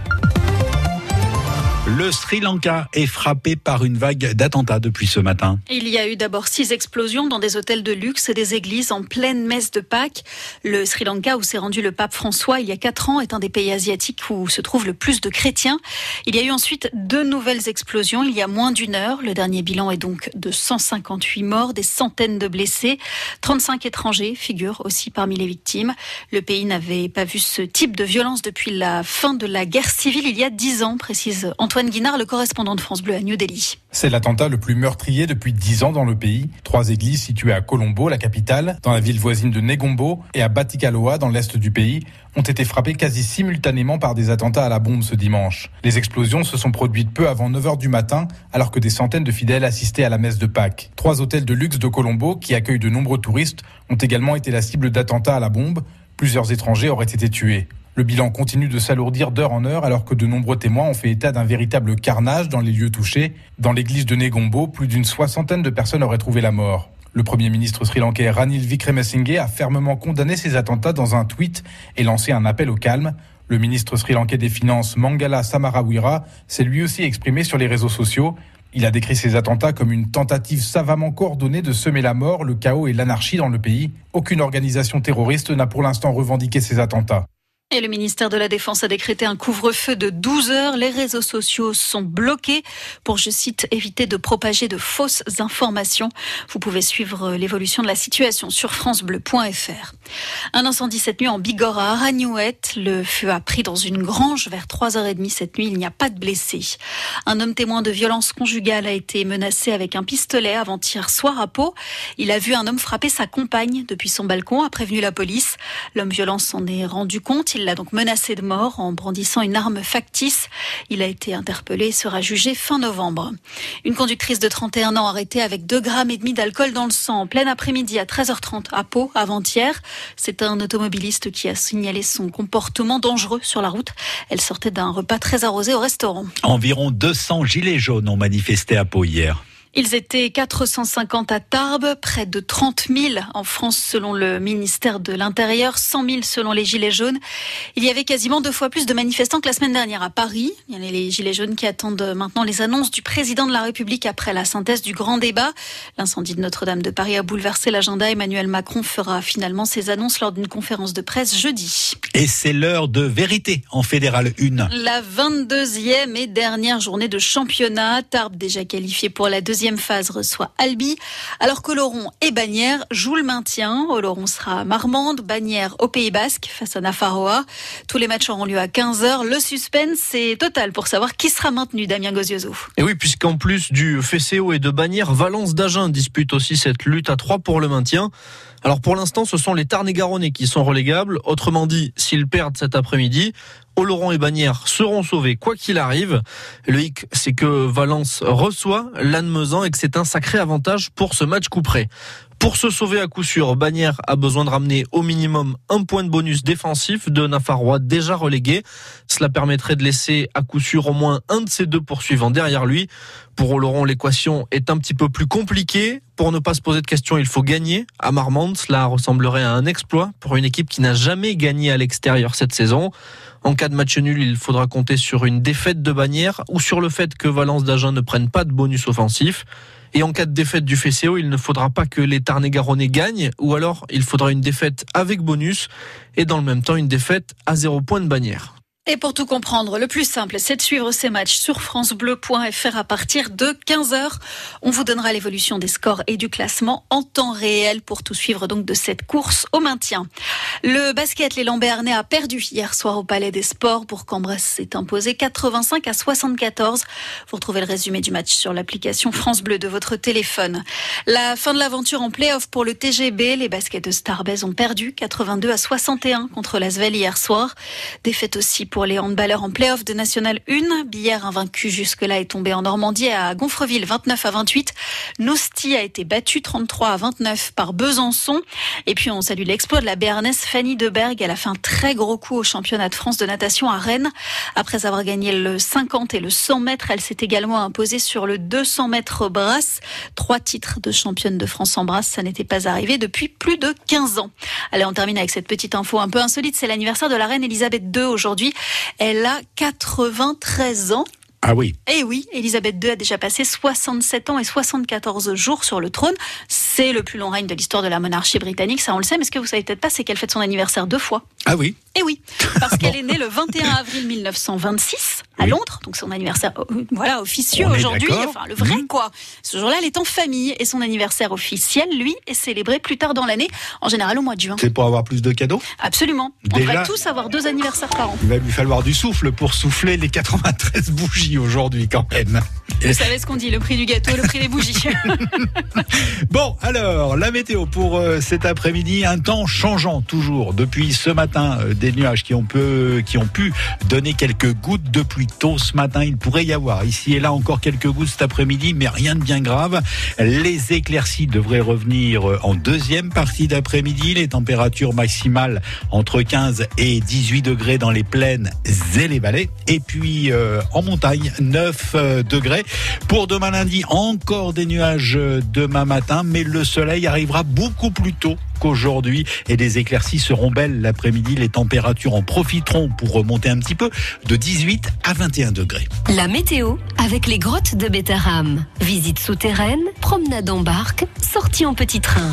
Le Sri Lanka est frappé par une vague d'attentats depuis ce matin. Il y a eu d'abord six explosions dans des hôtels de luxe et des églises en pleine messe de Pâques. Le Sri Lanka, où s'est rendu le pape François il y a quatre ans, est un des pays asiatiques où se trouve le plus de chrétiens. Il y a eu ensuite deux nouvelles explosions il y a moins d'une heure. Le dernier bilan est donc de 158 morts, des centaines de blessés. 35 étrangers figurent aussi parmi les victimes. Le pays n'avait pas vu ce type de violence depuis la fin de la guerre civile il y a dix ans, précise Antoine Le correspondant de France Bleu à New Delhi. C'est l'attentat le plus meurtrier depuis 10 ans dans le pays. Trois églises situées à Colombo, la capitale, dans la ville voisine de Negombo et à Batikaloa, dans l'est du pays, ont été frappées quasi simultanément par des attentats à la bombe ce dimanche. Les explosions se sont produites peu avant 9 heures du matin, alors que des centaines de fidèles assistaient à la messe de Pâques. Trois hôtels de luxe de Colombo, qui accueillent de nombreux touristes, ont également été la cible d'attentats à la bombe. Plusieurs étrangers auraient été tués. Le bilan continue de s'alourdir d'heure en heure alors que de nombreux témoins ont fait état d'un véritable carnage dans les lieux touchés. Dans l'église de Negombo, plus d'une soixantaine de personnes auraient trouvé la mort. Le Premier ministre sri-lankais Ranil Wickremesinghe a fermement condamné ces attentats dans un tweet et lancé un appel au calme. Le ministre sri-lankais des Finances Mangala Samarawira s'est lui aussi exprimé sur les réseaux sociaux. Il a décrit ces attentats comme une tentative savamment coordonnée de semer la mort, le chaos et l'anarchie dans le pays. Aucune organisation terroriste n'a pour l'instant revendiqué ces attentats. Et le ministère de la Défense a décrété un couvre-feu de 12 heures. Les réseaux sociaux sont bloqués pour, je cite, éviter de propager de fausses informations. Vous pouvez suivre l'évolution de la situation sur francebleu.fr. Un incendie cette nuit en Bigorre à Aragnouette. Le feu a pris dans une grange vers 3h30 cette nuit. Il n'y a pas de blessés. Un homme témoin de violence conjugale a été menacé avec un pistolet avant-hier soir à Pau. Il a vu un homme frapper sa compagne depuis son balcon, a prévenu la police. L'homme violent s'en est rendu compte. Il Il l'a donc menacé de mort en brandissant une arme factice. Il a été interpellé et sera jugé fin novembre. Une conductrice de 31 ans arrêtée avec 2 grammes et demi d'alcool dans le sang en plein après-midi à 13h30 à Pau avant-hier. C'est un automobiliste qui a signalé son comportement dangereux sur la route. Elle sortait d'un repas très arrosé au restaurant. Environ 200 gilets jaunes ont manifesté à Pau hier. Ils étaient 450 à Tarbes, près de 30 000 en France selon le ministère de l'Intérieur, 100 000 selon les Gilets jaunes. Il y avait quasiment deux fois plus de manifestants que la semaine dernière à Paris. Il y a les Gilets jaunes qui attendent maintenant les annonces du président de la République après la synthèse du grand débat. L'incendie de Notre-Dame de Paris a bouleversé l'agenda. Emmanuel Macron fera finalement ses annonces lors d'une conférence de presse jeudi. Et c'est l'heure de vérité en fédéral 1. La 22e et dernière journée de championnat. Tarbes déjà qualifié pour la deuxième phase reçoit Albi, alors qu'Oloron et Bagnères jouent le maintien. Oloron sera à Marmande, Bagnères au Pays Basque face à Nafarroa. Tous les matchs auront lieu à 15h. Le suspense est total pour savoir qui sera maintenu, Damien Gozioso. Et oui, puisqu'en plus du FCO et de Bagnères, Valence d'Agen dispute aussi cette lutte à 3 pour le maintien. Alors pour l'instant, ce sont les Tarn-et-Garonnais qui sont relégables. Autrement dit, s'ils perdent cet après-midi, Oloron et Bagnères seront sauvés quoi qu'il arrive. Le hic, c'est que Valence reçoit Lannemezan et que c'est un sacré avantage pour ce match couperé. Pour se sauver à coup sûr, Bagnères a besoin de ramener au minimum un point de bonus défensif de Nafarrois déjà relégué. Cela permettrait de laisser à coup sûr au moins un de ses deux poursuivants derrière lui. Pour Oloron, l'équation est un petit peu plus compliquée. Pour ne pas se poser de questions, il faut gagner. À Marmande, cela ressemblerait à un exploit pour une équipe qui n'a jamais gagné à l'extérieur cette saison. En cas de match nul, il faudra compter sur une défaite de Bagnères ou sur le fait que Valence d'Agen ne prenne pas de bonus offensif. Et en cas de défaite du FCO, il ne faudra pas que les Tarn-et-Garonnais gagnent, ou alors il faudra une défaite avec bonus, et dans le même temps une défaite à zéro point de bannière. Et pour tout comprendre, le plus simple, c'est de suivre ces matchs sur francebleu.fr à partir de 15h. On vous donnera l'évolution des scores et du classement en temps réel pour tout suivre donc de cette course au maintien. Le basket, les Lambernais a perdu hier soir au Palais des Sports pour qu'Ambresse s'est imposé 85 à 74. Vous retrouvez le résumé du match sur l'application France Bleu de votre téléphone. La fin de l'aventure en play-off pour le TGB. Les baskets de Starbase ont perdu 82 à 61 contre l'Asvel hier soir. Défaite aussi pour les handballeurs en play-off de National 1. Billère invaincu jusque-là est tombé en Normandie à Gonfreville 29 à 28. Nosti a été battu 33 à 29 par Besançon. Et puis on salue l'exploit de la Béarnaise Fanny Deberg. Elle a fait un très gros coup au championnat de France de natation à Rennes. Après avoir gagné le 50 et le 100 mètres, elle s'est également imposée sur le 200 mètres brasse. Trois titres de championne de France en brasse, ça n'était pas arrivé depuis plus de 15 ans. Allez, on termine avec cette petite info un peu insolite. C'est l'anniversaire de la reine Elisabeth II aujourd'hui. Elle a 93 ans. Ah oui. Et oui, Elisabeth II a déjà passé 67 ans et 74 jours sur le trône. C'est le plus long règne de l'histoire de la monarchie britannique, ça on le sait, mais ce que vous savez peut-être pas, c'est qu'elle fête son anniversaire deux fois. Ah oui Et oui, parce qu'elle est née le 21 avril 1926 à Londres, donc son anniversaire euh, voilà officieux aujourd'hui, enfin le vrai Mhm. quoi. Ce jour-là, elle est en famille et son anniversaire officiel, lui, est célébré plus tard dans l'année, en général au mois de juin. C'est pour avoir plus de cadeaux? Absolument. On devrait tous avoir deux anniversaires par an. Il va lui falloir du souffle pour souffler les 93 bougies aujourd'hui quand même. Vous savez ce qu'on dit, le prix du gâteau, le prix des bougies. Bon, alors, la météo pour euh, cet après-midi, un temps changeant toujours. Depuis ce matin, euh, des nuages qui ont, peu, qui ont pu donner quelques gouttes de pluie tôt ce matin. Il pourrait y avoir ici et là encore quelques gouttes cet après-midi, mais rien de bien grave. Les éclaircies devraient revenir euh, en deuxième partie d'après-midi. Les températures maximales entre 15 et 18 degrés dans les plaines et les vallées. Et puis euh, en montagne, 9 euh, degrés. Pour demain lundi, encore des nuages euh, demain matin, mais le soleil arrivera beaucoup plus tôt qu'aujourd'hui et les éclaircies seront belles l'après-midi. Les températures en profiteront pour remonter un petit peu de 18 à 21 degrés. La météo avec les grottes de Bétarame. Visite souterraine, promenade en barque, sortie en petit train.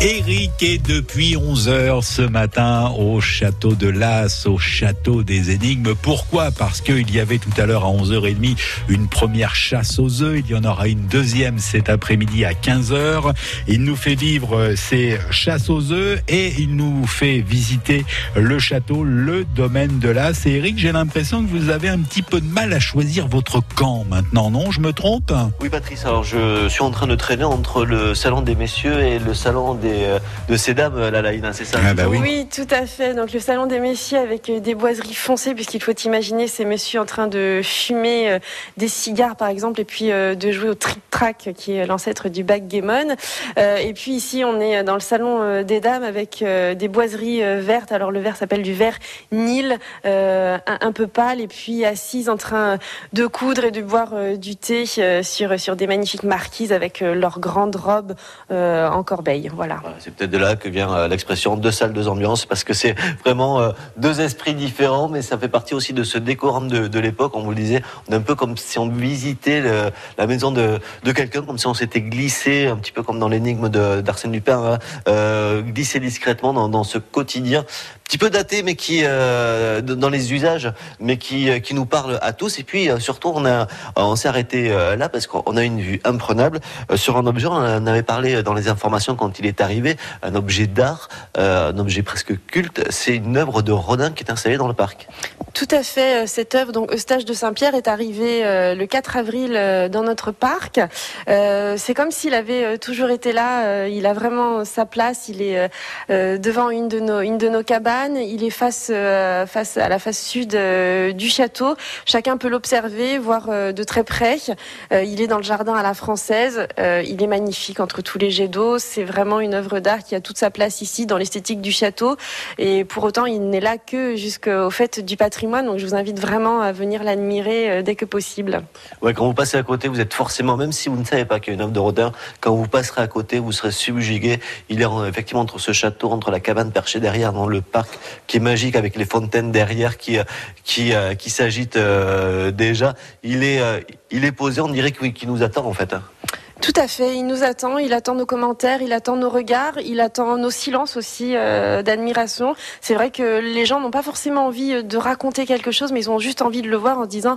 Eric est depuis 11h ce matin au château de Las, au château des énigmes. Pourquoi? Parce qu'il y avait tout à l'heure à 11h30 une première chasse aux œufs. Il y en aura une deuxième cet après-midi à 15h. Il nous fait vivre ces chasses aux œufs et il nous fait visiter le château, le domaine de Las. Et Eric, j'ai l'impression que vous avez un petit peu de mal à choisir votre camp maintenant, non? Je me trompe? Oui, Patrice. Alors, je suis en train de traîner entre le salon des messieurs et le salon des euh, de ces dames, la Laïna, c'est ça ah bah oui. oui. tout à fait. Donc le salon des messieurs avec euh, des boiseries foncées, puisqu'il faut imaginer ces messieurs en train de fumer euh, des cigares, par exemple, et puis de jouer au trick-track, qui est l'ancêtre du backgammon. Et puis ici, on est dans le salon des dames avec des boiseries vertes. Alors le vert s'appelle du vert Nil, un peu pâle, et puis assises en train de coudre et de boire du thé sur, sur des magnifiques marquises avec leurs grandes robes en corbeille. Voilà. C'est peut-être de là que vient euh, l'expression deux salles, deux ambiances, parce que c'est vraiment euh, deux esprits différents, mais ça fait partie aussi de ce décorum de, l'époque. On vous le disait, on est un peu comme si on visitait la maison de, quelqu'un, comme si on s'était glissé, un petit peu comme dans l'énigme d'Arsène Lupin, hein, euh, glissé discrètement dans, ce quotidien petit peu daté, mais qui dans les usages, mais qui qui nous parle à tous. Et puis surtout, on a on s'est arrêté là parce qu'on a une vue imprenable sur un objet. On en avait parlé dans les informations quand il est arrivé, un objet d'art, euh, un objet presque culte. C'est une œuvre de Rodin qui est installée dans le parc. Tout à fait. Euh, cette œuvre, donc Eustache de Saint-Pierre, est arrivée euh, le 4 avril dans notre parc. c'est comme s'il avait toujours été là. il a vraiment sa place. Il est devant une de nos une de nos cabanes. Il est face face à la face sud du château. Chacun peut l'observer, voir de très près. il est dans le jardin à la française. il est magnifique entre tous les jets d'eau. C'est vraiment une œuvre d'art qui a toute sa place ici dans l'esthétique du château. Et pour autant, il n'est là que jusqu'au fait du patrimoine. Donc je vous invite vraiment à venir l'admirer euh, dès que possible. Ouais, quand vous passez à côté, vous êtes forcément, même si vous ne savez pas qu'il y a une œuvre de Rodin, quand vous passerez à côté, vous serez subjugué. Il est effectivement entre ce château, entre la cabane perchée derrière dans le parc, qui est magique avec les fontaines derrière qui euh, qui euh, qui s'agitent déjà. Il est il est posé, on dirait qu'il nous attend en fait. Tout à fait, il nous attend, il attend nos commentaires, il attend nos regards, il attend nos silences aussi euh, d'admiration. C'est vrai que les gens n'ont pas forcément envie de raconter quelque chose, mais ils ont juste envie de le voir en se disant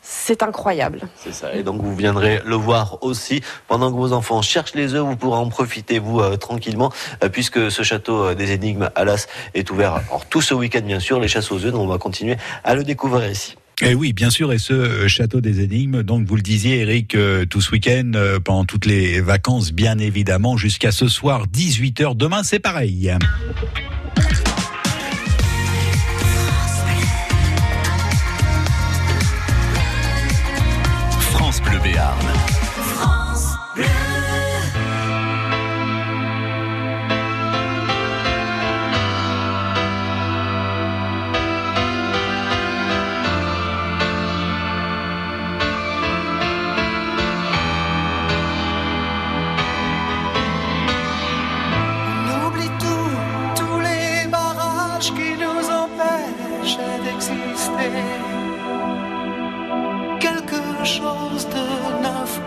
c'est incroyable. C'est ça, et donc vous viendrez le voir aussi. Pendant que vos enfants cherchent les œufs, vous pourrez en profiter, vous, euh, tranquillement, euh, puisque ce château des énigmes, Alas, est ouvert alors, tout ce week-end, bien sûr, les chasses aux œufs, donc on va continuer à le découvrir ici. Eh oui, bien sûr, et ce euh, château des énigmes, donc vous le disiez Eric, euh, tout ce week-end, euh, pendant toutes les vacances, bien évidemment, jusqu'à ce soir, 18h. Demain, c'est pareil. France Bleu Béarn.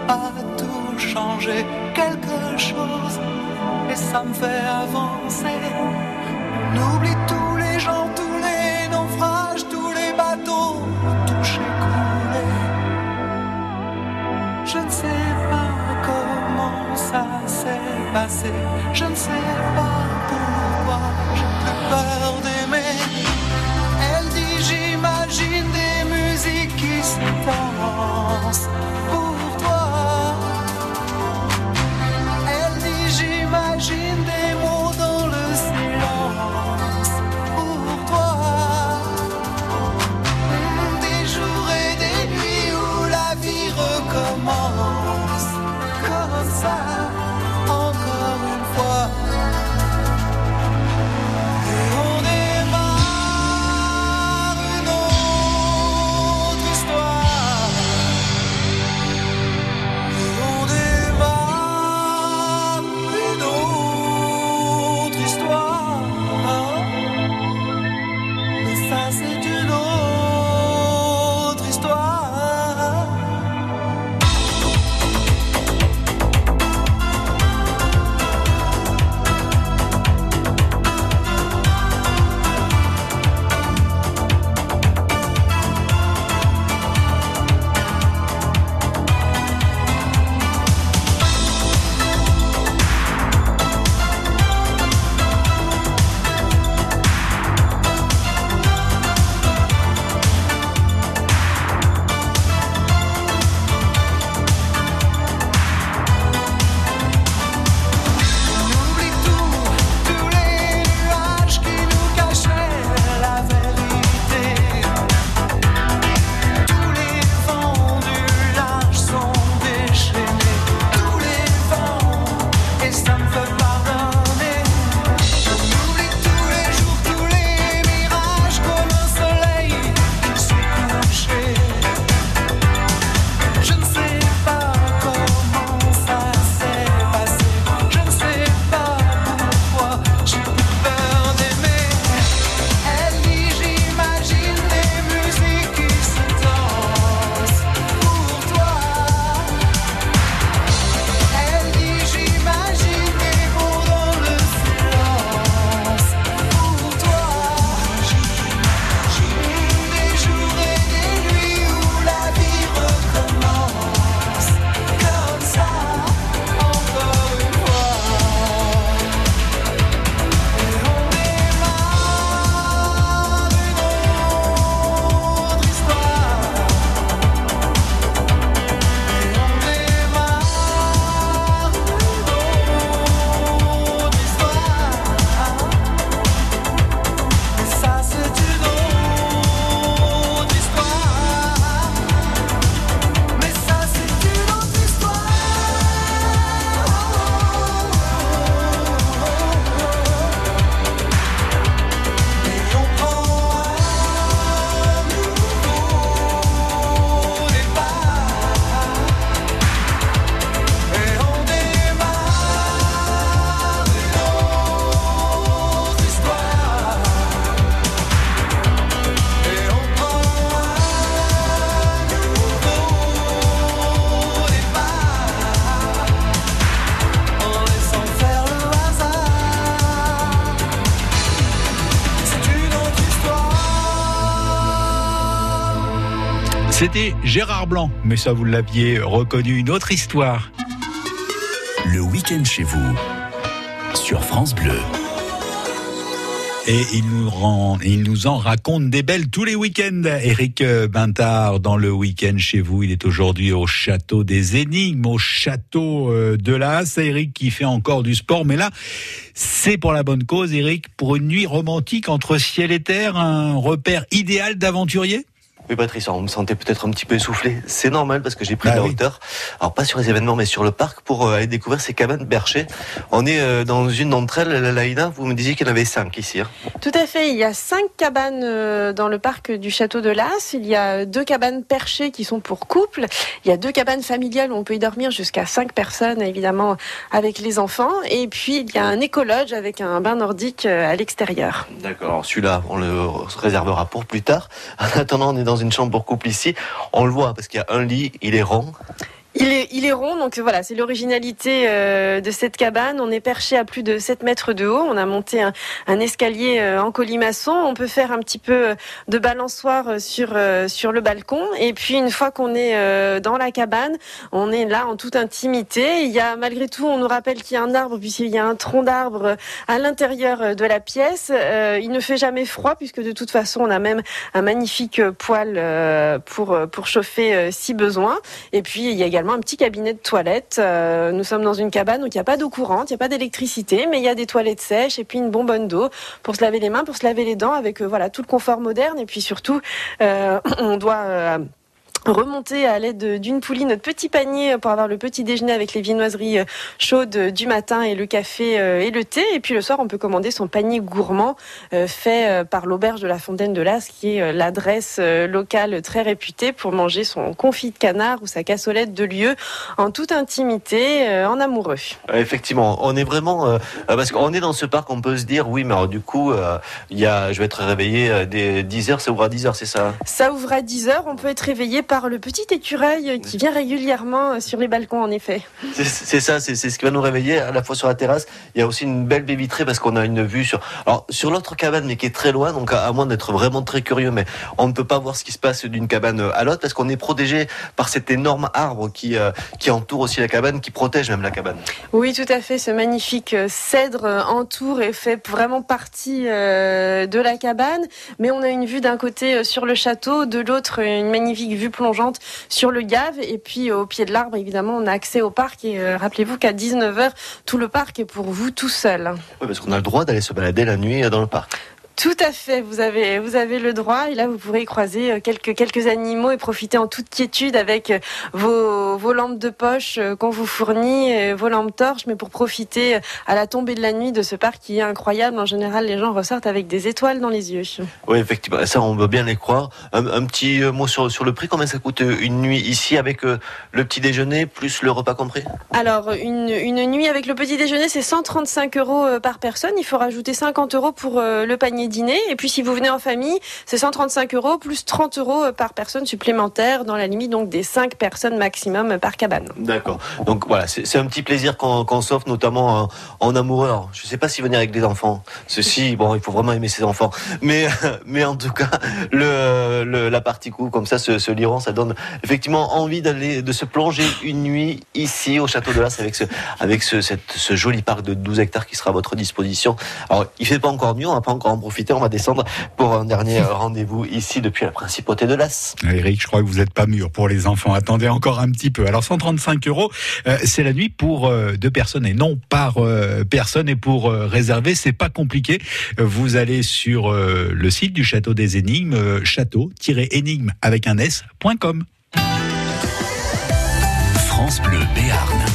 a tout changer quelque chose et ça me fait avancer. C'était Gérard Blanc, mais ça vous l'aviez reconnu, une autre histoire. Le week-end chez vous, sur France Bleu. Et il nous, rend, il nous en raconte des belles tous les week-ends. Eric Bintard, dans le week-end chez vous, il est aujourd'hui au château des énigmes, au château euh, de l'As. Eric qui fait encore du sport, mais là, c'est pour la bonne cause, Eric, pour une nuit romantique entre ciel et terre, un repère idéal d'aventurier? Oui, Patrice, on me sentait peut-être un petit peu essoufflé. C'est normal parce que j'ai pris de Bah la oui. hauteur. Alors, pas sur les événements, mais sur le parc pour euh, aller découvrir ces cabanes berchées. On est euh, dans une d'entre elles, la Laïna. Vous me disiez qu'il y en avait cinq ici. hein. Tout à fait. Il y a cinq cabanes euh, dans le parc du château de Las. Il y a deux cabanes perchées qui sont pour couple. Il y a deux cabanes familiales où on peut y dormir jusqu'à cinq personnes, évidemment, avec les enfants. Et puis, il y a un écologe avec un bain nordique euh, à l'extérieur. D'accord. Alors, celui-là, on le réservera pour plus tard. En attendant, on est dans une chambre pour couple ici. On le voit parce qu'il y a un lit, il est rond. Il est, il est rond, donc voilà, c'est l'originalité euh, de cette cabane. On est perché à plus de 7 mètres de haut. On a monté un, un escalier euh, en colimaçon. On peut faire un petit peu euh, de balançoire euh, sur, euh, sur le balcon. Et puis, une fois qu'on est euh, dans la cabane, on est là en toute intimité. Il y a, malgré tout, on nous rappelle qu'il y a un arbre, puisqu'il y a un tronc d'arbre euh, à l'intérieur euh, de la pièce. Euh, il ne fait jamais froid, puisque de toute façon, on a même un magnifique euh, poêle euh, pour, euh, pour chauffer euh, si besoin. Et puis, il y a également un petit cabinet de toilette. Euh, nous sommes dans une cabane où il n'y a pas d'eau courante, il n'y a pas d'électricité, mais il y a des toilettes sèches et puis une bonbonne d'eau pour se laver les mains, pour se laver les dents avec euh, voilà tout le confort moderne. Et puis surtout, euh, on doit euh, remonter à l'aide d'une poulie notre petit panier pour avoir le petit déjeuner avec les viennoiseries euh, chaudes du matin et le café euh, et le thé. Et puis le soir, on peut commander son panier gourmand euh, fait euh, par l'auberge de la Fontaine de Las, qui est euh, l'adresse euh, locale très réputée pour manger son confit de canard ou sa cassolette de lieu en toute intimité, euh, en amoureux. Euh, Effectivement, on est vraiment euh, euh, parce qu'on est dans ce parc, on peut se dire oui, mais alors, du coup, euh, il y a, je vais être réveillé euh, dès 10 heures, ça ouvre à 10 heures, c'est ça hein? Ça ouvre à 10 heures. On peut être réveillé par le petit écureuil qui vient régulièrement euh, sur les balcons, en effet. C'est- ça, c'est ce qui va nous réveiller à la fois sur la terrasse. Il y a aussi une belle baie vitrée parce qu'on a une vue sur, alors sur l'autre cabane, mais qui est très loin. Donc à, à moins d'être vraiment très curieux, mais on ne peut pas voir ce qui se passe d'une cabane à l'autre parce qu'on est protégé par cet énorme arbre qui euh, qui entoure aussi la cabane, qui protège même la cabane. Oui, tout à fait. Ce magnifique euh, cèdre euh, entoure et fait vraiment partie euh, de la cabane. Mais on a une vue d'un côté euh, sur le château, de l'autre euh, une magnifique vue sur le Gave. Et puis euh, au pied de l'arbre, évidemment, on a accès au parc. Et euh, rappelez-vous qu'à 19h, tout le parc est pour vous tout seul. Oui, parce qu'on a le droit d'aller se balader la nuit dans le parc. Tout à fait, vous avez, vous avez le droit. Et là, vous pourrez y croiser euh, quelques, quelques animaux et profiter en toute quiétude avec euh, vos, vos lampes de poche euh, qu'on vous fournit, vos lampes torches, mais pour profiter à la tombée de la nuit de ce parc qui est incroyable. En général, les gens ressortent avec des étoiles dans les yeux. Oui, effectivement, ça on veut bien les croire. Un, un petit mot sur, sur le prix, combien ça coûte une nuit ici avec le petit déjeuner plus le repas compris? Alors, une, une nuit avec le petit déjeuner, c'est 135 euros par personne. Il faut rajouter 50 euros pour le panier dîner. Et puis, si vous venez en famille, c'est 135 euros plus 30 euros euh, par personne supplémentaire dans la limite donc des 5 personnes maximum euh, par cabane. D'accord. Donc voilà, c'est un petit plaisir qu'on qu'on s'offre, notamment en, amoureux. Je sais pas si venir avec des enfants. Ceci, bon, il faut vraiment aimer ses enfants. Mais, mais en tout cas, le, la partie coup, comme ça, ce, ce liron, ça donne effectivement envie d'aller, de se plonger une nuit ici au château de Las avec ce, avec ce, cette- ce joli parc de 12 hectares qui sera à votre disposition. Alors, il fait pas encore nuit, on va pas encore en profiter, on va descendre pour un dernier euh, rendez-vous ici depuis la principauté de Las. Eric, je crois que vous n'êtes pas mûr pour les enfants. Attendez encore un petit peu. Alors 135 euros, euh, c'est la nuit pour euh, deux personnes et non par euh, personne. Et pour réserver, c'est pas compliqué. Vous allez sur le site du château des énigmes, château-énigme avec un s.com. France Bleu Béarn.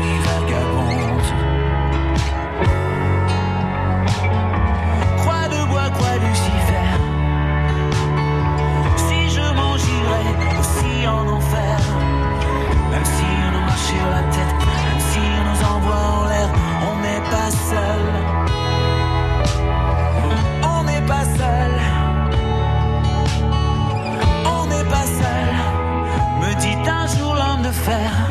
Lucifer. Si je m'en j'irai aussi en enfer. Même si on nous marche sur la tête, même si on nous envoie en l'air, on n'est pas seul. On n'est pas seul. On n'est pas seul. Me dit un jour l'homme de fer.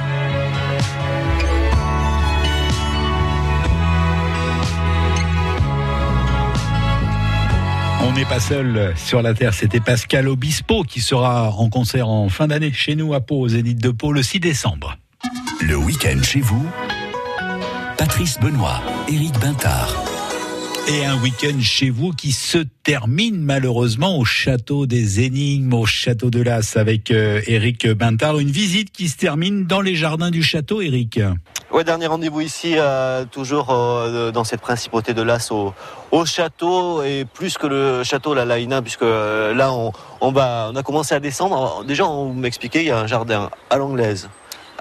On n'est pas seul sur la Terre. C'était Pascal Obispo qui sera en concert en fin d'année chez nous à Pau, au Zénith de Pau, le 6 décembre. Le week-end chez vous, Patrice Benoît, Éric Bintard. Et un week-end chez vous qui se termine malheureusement au château des Énigmes, au château de Las, avec euh, Éric Bintard. Une visite qui se termine dans les jardins du château, Éric. Ouais, dernier rendez-vous ici, euh, toujours euh, dans cette principauté de Las au, au château et plus que le château la Laïna, puisque euh, là on, va, on a commencé à descendre. Déjà, on m'expliquait, il y a un jardin à l'anglaise,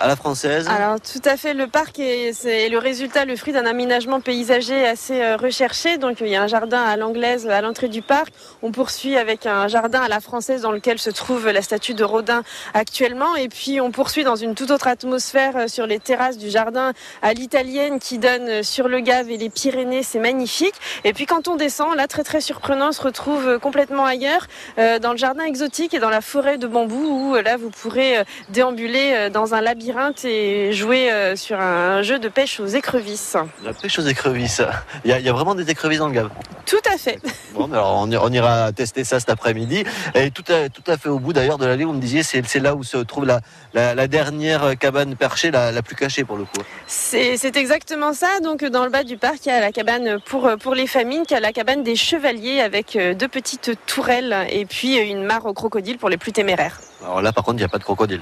à la française. Alors tout à fait, le parc est, c'est le résultat, le fruit d'un aménagement paysager assez euh, recherché. Donc il y a un jardin à l'anglaise à l'entrée du parc. On poursuit avec un jardin à la française dans lequel se trouve la statue de Rodin actuellement. Et puis on poursuit dans une toute autre atmosphère euh, sur les terrasses du jardin à l'italienne qui donne euh, sur le Gave et les Pyrénées. C'est magnifique. Et puis quand on descend, là très très surprenant, on se retrouve complètement ailleurs dans le jardin exotique et dans la forêt de bambou où là vous pourrez déambuler dans un labyrinthe et jouer euh, sur un jeu de pêche aux écrevisses. La pêche aux écrevisses. Il y, a, il y a vraiment des écrevisses dans le Gave. Tout à fait. Bon, alors on, ira- on ira tester ça cet après-midi. Et tout à, tout à fait au bout d'ailleurs de l'allée, vous me disiez, c'est là où se trouve la, la, la dernière cabane perchée, la, la plus cachée pour le coup. C'est exactement ça. Donc dans le bas du parc, il y a la cabane pour, pour les familles, qui a la cabane des chevaliers avec euh, deux petites tourelles et puis euh, une mare au crocodile pour les plus téméraires. Alors là, par contre, il n'y a pas de crocodile.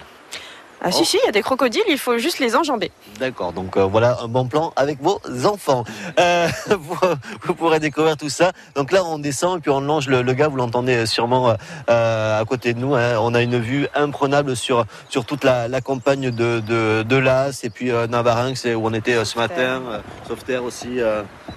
Ah si, Oh. si, il y a des crocodiles, il faut juste les enjamber. D'accord, donc euh, voilà un bon plan avec vos enfants. Euh, vous, vous pourrez découvrir tout ça. Donc là, on descend et puis on longe le, le gars, vous l'entendez sûrement euh, à côté de nous. hein. On a une vue imprenable sur, sur toute la, la campagne de, de, de Las et puis Navarinx, c'est où on était ce matin, Sauveterre aussi.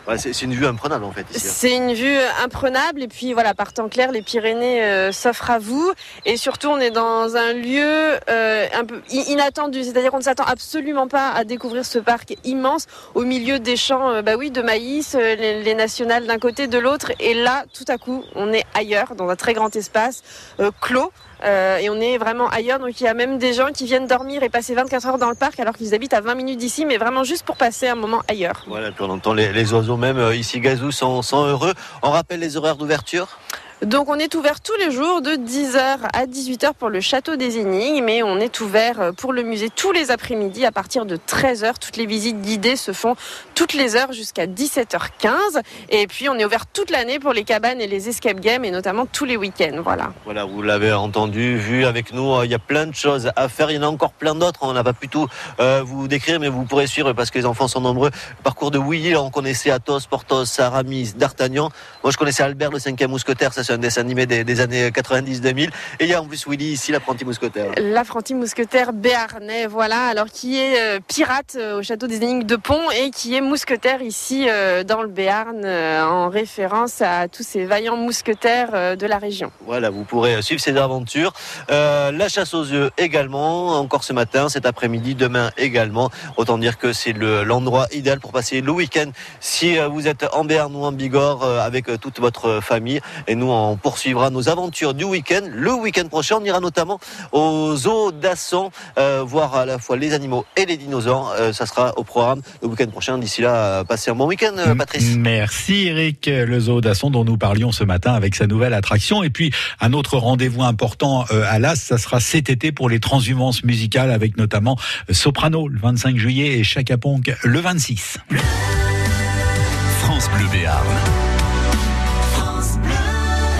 ouais, c'est une vue imprenable en fait hein. C'est une vue imprenable et puis voilà, par temps clair, les Pyrénées s'offrent à vous et surtout on est dans un lieu un peu inattendu, c'est-à-dire qu'on ne s'attend absolument pas à découvrir ce parc immense au milieu des champs, euh, bah oui, de maïs, euh, les, les nationales d'un côté, de l'autre et là, tout à coup, on est ailleurs, dans un très grand espace euh, clos. et on est vraiment ailleurs, donc il y a même des gens qui viennent dormir et passer 24 heures dans le parc alors qu'ils habitent à 20 minutes d'ici, mais vraiment juste pour passer un moment ailleurs. Voilà, puis on entend les, oiseaux même ici, Gazou, sont heureux. On rappelle les horaires d'ouverture? Donc on est ouvert tous les jours de 10h à 18h pour le château des énigmes et on est ouvert euh, pour le musée tous les après-midi à partir de 13h. Toutes les visites guidées se font toutes les heures jusqu'à 17h15 et puis on est ouvert toute l'année pour les cabanes et les escape games et notamment tous les week-ends. Voilà. Voilà, vous l'avez entendu, vu avec nous, euh, il y a plein de choses à faire. Il y en a encore plein d'autres. On n'a pas pu tout euh, vous décrire, mais vous pourrez suivre parce que les enfants sont nombreux. Le parcours de Willy, on connaissait Athos, Porthos, Aramis, D'Artagnan. Moi, je connaissais Albert, le cinquième mousquetaire. C'est un dessin animé des, des années 90-2000. Et il y a en plus Willy ici, l'apprenti mousquetaire. L'apprenti mousquetaire béarnais, voilà, alors qui est euh, pirate euh, au château des énigmes de Pont et qui est mousquetaire ici euh, dans le Béarn en référence à tous ces vaillants mousquetaires de la région. Voilà, vous pourrez suivre ces aventures. Euh, la chasse aux œufs également, encore ce matin, cet après-midi, demain également. Autant dire que c'est le- l'endroit idéal pour passer le week-end si vous êtes en Béarn ou en Bigorre avec toute votre famille. Et nous, on poursuivra nos aventures du week-end. Le week-end prochain, on ira notamment au zoo d'Asson, euh, voir à la fois les animaux et les dinosaures. Euh, ça sera au programme le week-end prochain. D'ici là, euh, passez un bon week-end, Patrice. Merci Eric, le zoo d'Asson dont nous parlions ce matin avec sa nouvelle attraction. Et puis un autre rendez-vous important à l'As, ça sera cet été pour les transhumances musicales avec notamment Soprano le 25 juillet et Chaka Ponk le 26. France Bleu Béarn.